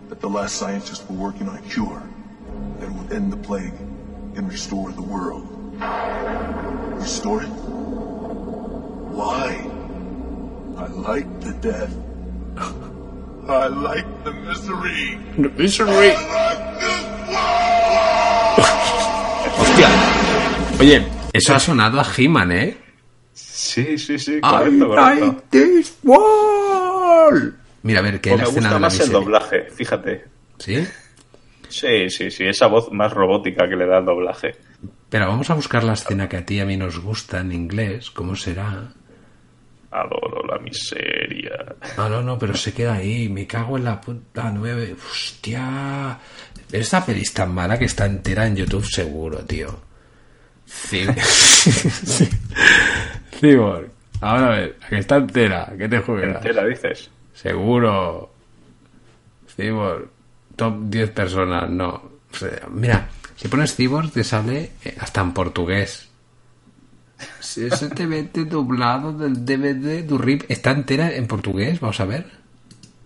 that the last scientists were working on a cure that would end the plague and restore the world. Restore it? Why? I like the death. I like the misery. The misery. Hostia. Oye, eso ha sonado a He-Man, ¿eh? Sí, sí, sí, I correcto, like this world. Mira, a ver, ¿qué es la me escena gusta de la más el miseria? doblaje, fíjate. ¿Sí? Sí, sí, sí, esa voz más robótica que le da el doblaje. Pero vamos a buscar la escena que a ti y a mí nos gusta en inglés. ¿Cómo será? Adoro la miseria. No, no, no, pero se queda ahí. Me cago en la puta nueve. Hostia. Esta peli es tan mala que está entera en YouTube seguro, tío. Sí. sí. Cyborg. Ahora a ver, que está entera. ¿Qué te juegas? Entera, dices. Seguro. Cyborg. Top 10 personas, no. O sea, mira, si pones Cyborg te sale eh, hasta en portugués. Si ese DVD doblado del DVD du RIP está entera en portugués, vamos a ver.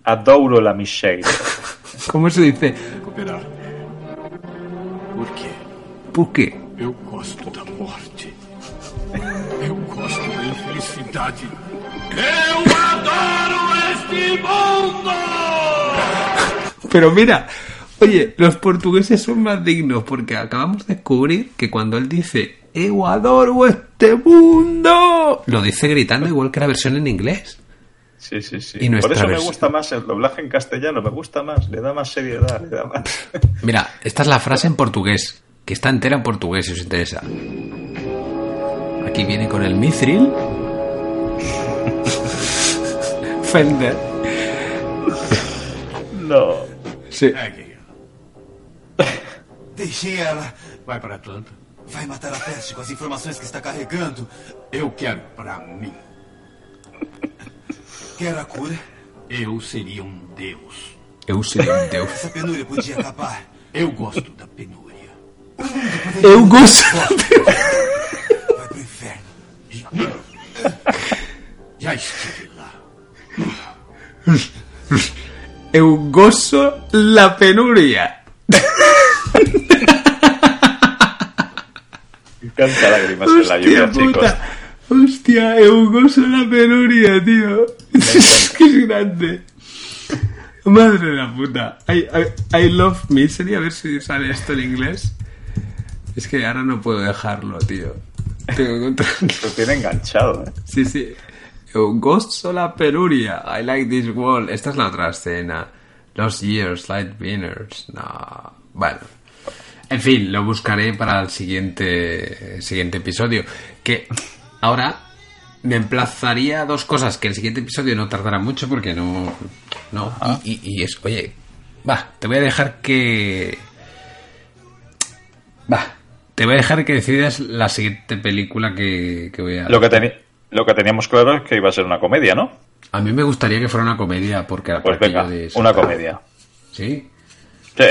Adoro la miseria. ¿Cómo se dice? Cooperar. Por quê? ¿Por qué? Eu gosto da morte. Eu gosto da infelicidade. Eu adoro este mundo! Pero mira, oye, los portugueses son más dignos porque acabamos de descubrir que cuando él dice Eu adoro este mundo, lo dice gritando igual que la versión en inglés. Sí, sí, sí. Y Por eso me gusta más el doblaje en castellano, me gusta más, le da más seriedad, le da más. Mira, esta es la frase en portugués, que está entera en portugués si os interesa. Aquí viene con el mithril. Fender. No. Sí. Deixei ela. Vai para Atlanta. Vai matar a peste com as informações que está carregando. Eu quero para mim. Quer a cura? Eu seria um deus. Eu seria um deus. Essa penúria podia acabar. Eu gosto da penúria. Eu gosto. Vai pro inferno. Já estive Eu gozo la penuria. Canta lágrimas en la lluvia, Hostia chicos. puta. Hostia, eu gozo la penuria, tío. Es que es grande. Madre de la puta. I, I, I love misery. A ver si sale esto en inglés. Es que ahora no puedo dejarlo, tío. Tengo que encontrarlo. Lo tiene enganchado, ¿eh? Sí, sí. Eu gozo la penuria. I like this world. Esta es la otra escena. Los years, light winners. No. Bueno. En fin, lo buscaré para el siguiente, siguiente episodio. Que ahora me emplazaría a dos cosas. Que el siguiente episodio no tardará mucho porque no. No. Y, y- y es. Oye. Va, te voy a dejar que. Va. Te voy a dejar que decidas la siguiente película que, que voy a. Lo que, lo que teníamos claro es que iba a ser una comedia, ¿no? A mí me gustaría que fuera una comedia porque Pues aquello venga, de- una comedia. ¿Sí? Sí.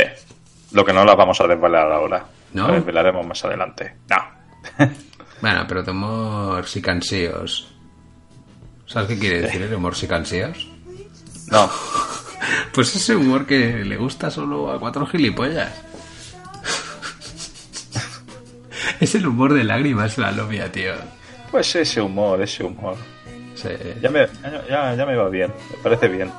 Lo que no la vamos a desvelar ahora. ¿No? La desvelaremos más adelante. No. Bueno, pero de humor y canseos. ¿Sabes qué quiere decir el humor y canseos? No. Pues ese humor que le gusta solo a cuatro gilipollas. Es el humor de lágrimas la novia, tío. Pues ese humor, ese humor. Sí. Ya me, ya, ya me va bien, me parece bien.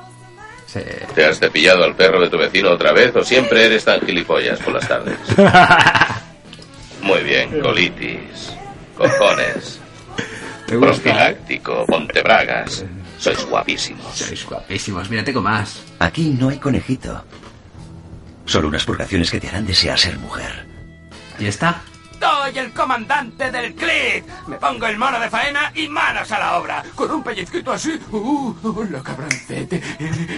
Sí. ¿Te has cepillado al perro de tu vecino otra vez o siempre eres tan gilipollas por las tardes? Muy bien, colitis, cojones, profiláctico, montebragas. Sois guapísimos. Sois guapísimos. Mira, tengo más. Aquí no hay conejito. Solo unas purgaciones que te harán desear ser mujer. ¿Y está? Soy el comandante del CLIC. Me pongo el mono de faena y manos a la obra. Con un pellizquito así. ¡Uh! ¡Lo cabroncete!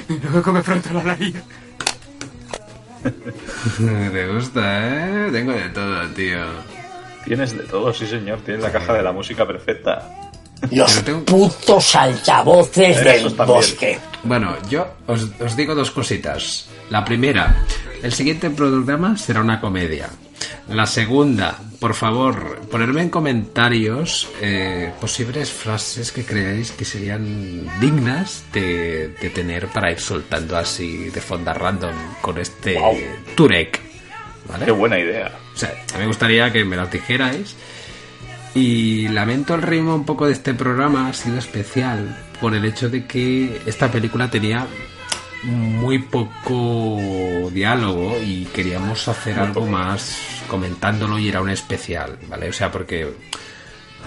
Y luego me fronto la nariz. Te gusta, ¿eh? Tengo de todo, tío. Tienes de todo, sí señor. Tienes la caja de la música perfecta. Los putos altavoces Esos del bosque. Bueno, yo os, os digo dos cositas. La primera, el siguiente programa será una comedia. La segunda, por favor, ponerme en comentarios eh, posibles frases que creáis que serían dignas de, de tener para ir soltando así de fonda random con este Wow. Turek. ¿vale? Qué buena idea. O sea, me gustaría que me las dijerais. Y lamento el ritmo un poco de este programa, ha sido especial por el hecho de que esta película tenía muy poco diálogo y queríamos hacer algo más comentándolo y era un especial, ¿vale? O sea, porque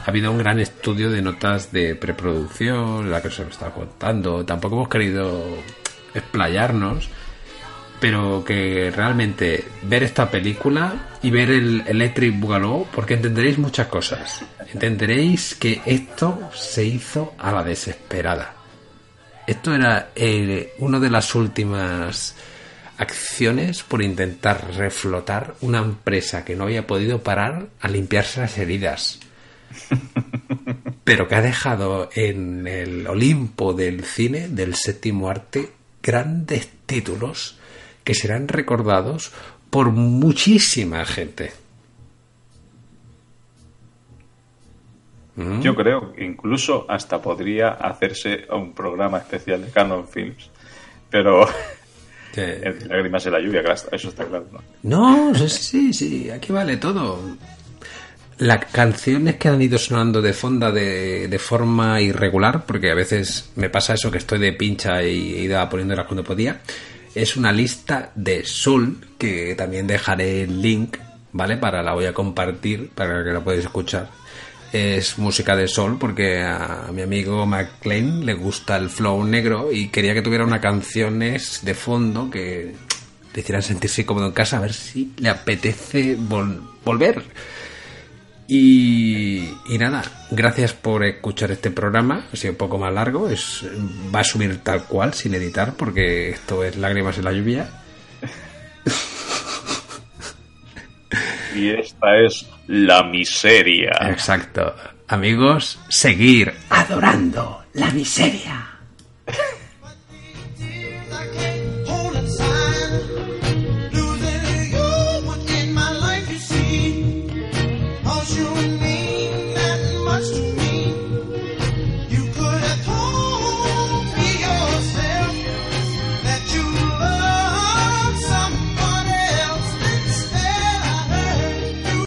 ha habido un gran estudio de notas de preproducción, la que me está contando. Tampoco hemos querido explayarnos, pero que realmente ver esta película y ver el Electric Boogaloo, porque entenderéis muchas cosas. Entenderéis que esto se hizo a la desesperada. Esto era eh, una de las últimas acciones por intentar reflotar una empresa que no había podido parar a limpiarse las heridas pero que ha dejado en el Olimpo del cine, del séptimo arte, grandes títulos que serán recordados por muchísima gente. ¿Mm? Yo creo que incluso hasta podría hacerse un programa especial de Canon Films, pero el de lágrimas en la lluvia, eso está claro. ¿no? No, sí, sí, sí, aquí vale todo. Las canciones que han ido sonando de fonda de, de forma irregular, porque a veces me pasa eso que estoy de pincha y iba poniéndolas cuando podía, es una lista de Soul, que también dejaré el link, ¿vale? Para la voy a compartir, para que la podáis escuchar. Es música de Soul, porque a mi amigo McLean le gusta el flow negro y quería que tuviera una canciones de fondo que le hicieran sentirse cómodo en casa, a ver si le apetece vol- volver. Y, y nada, gracias por escuchar este programa. Ha sido un poco más largo. Es, va a subir tal cual, sin editar, porque esto es lágrimas en la lluvia. Y esta es la miseria. Exacto. Amigos, seguir adorando la miseria.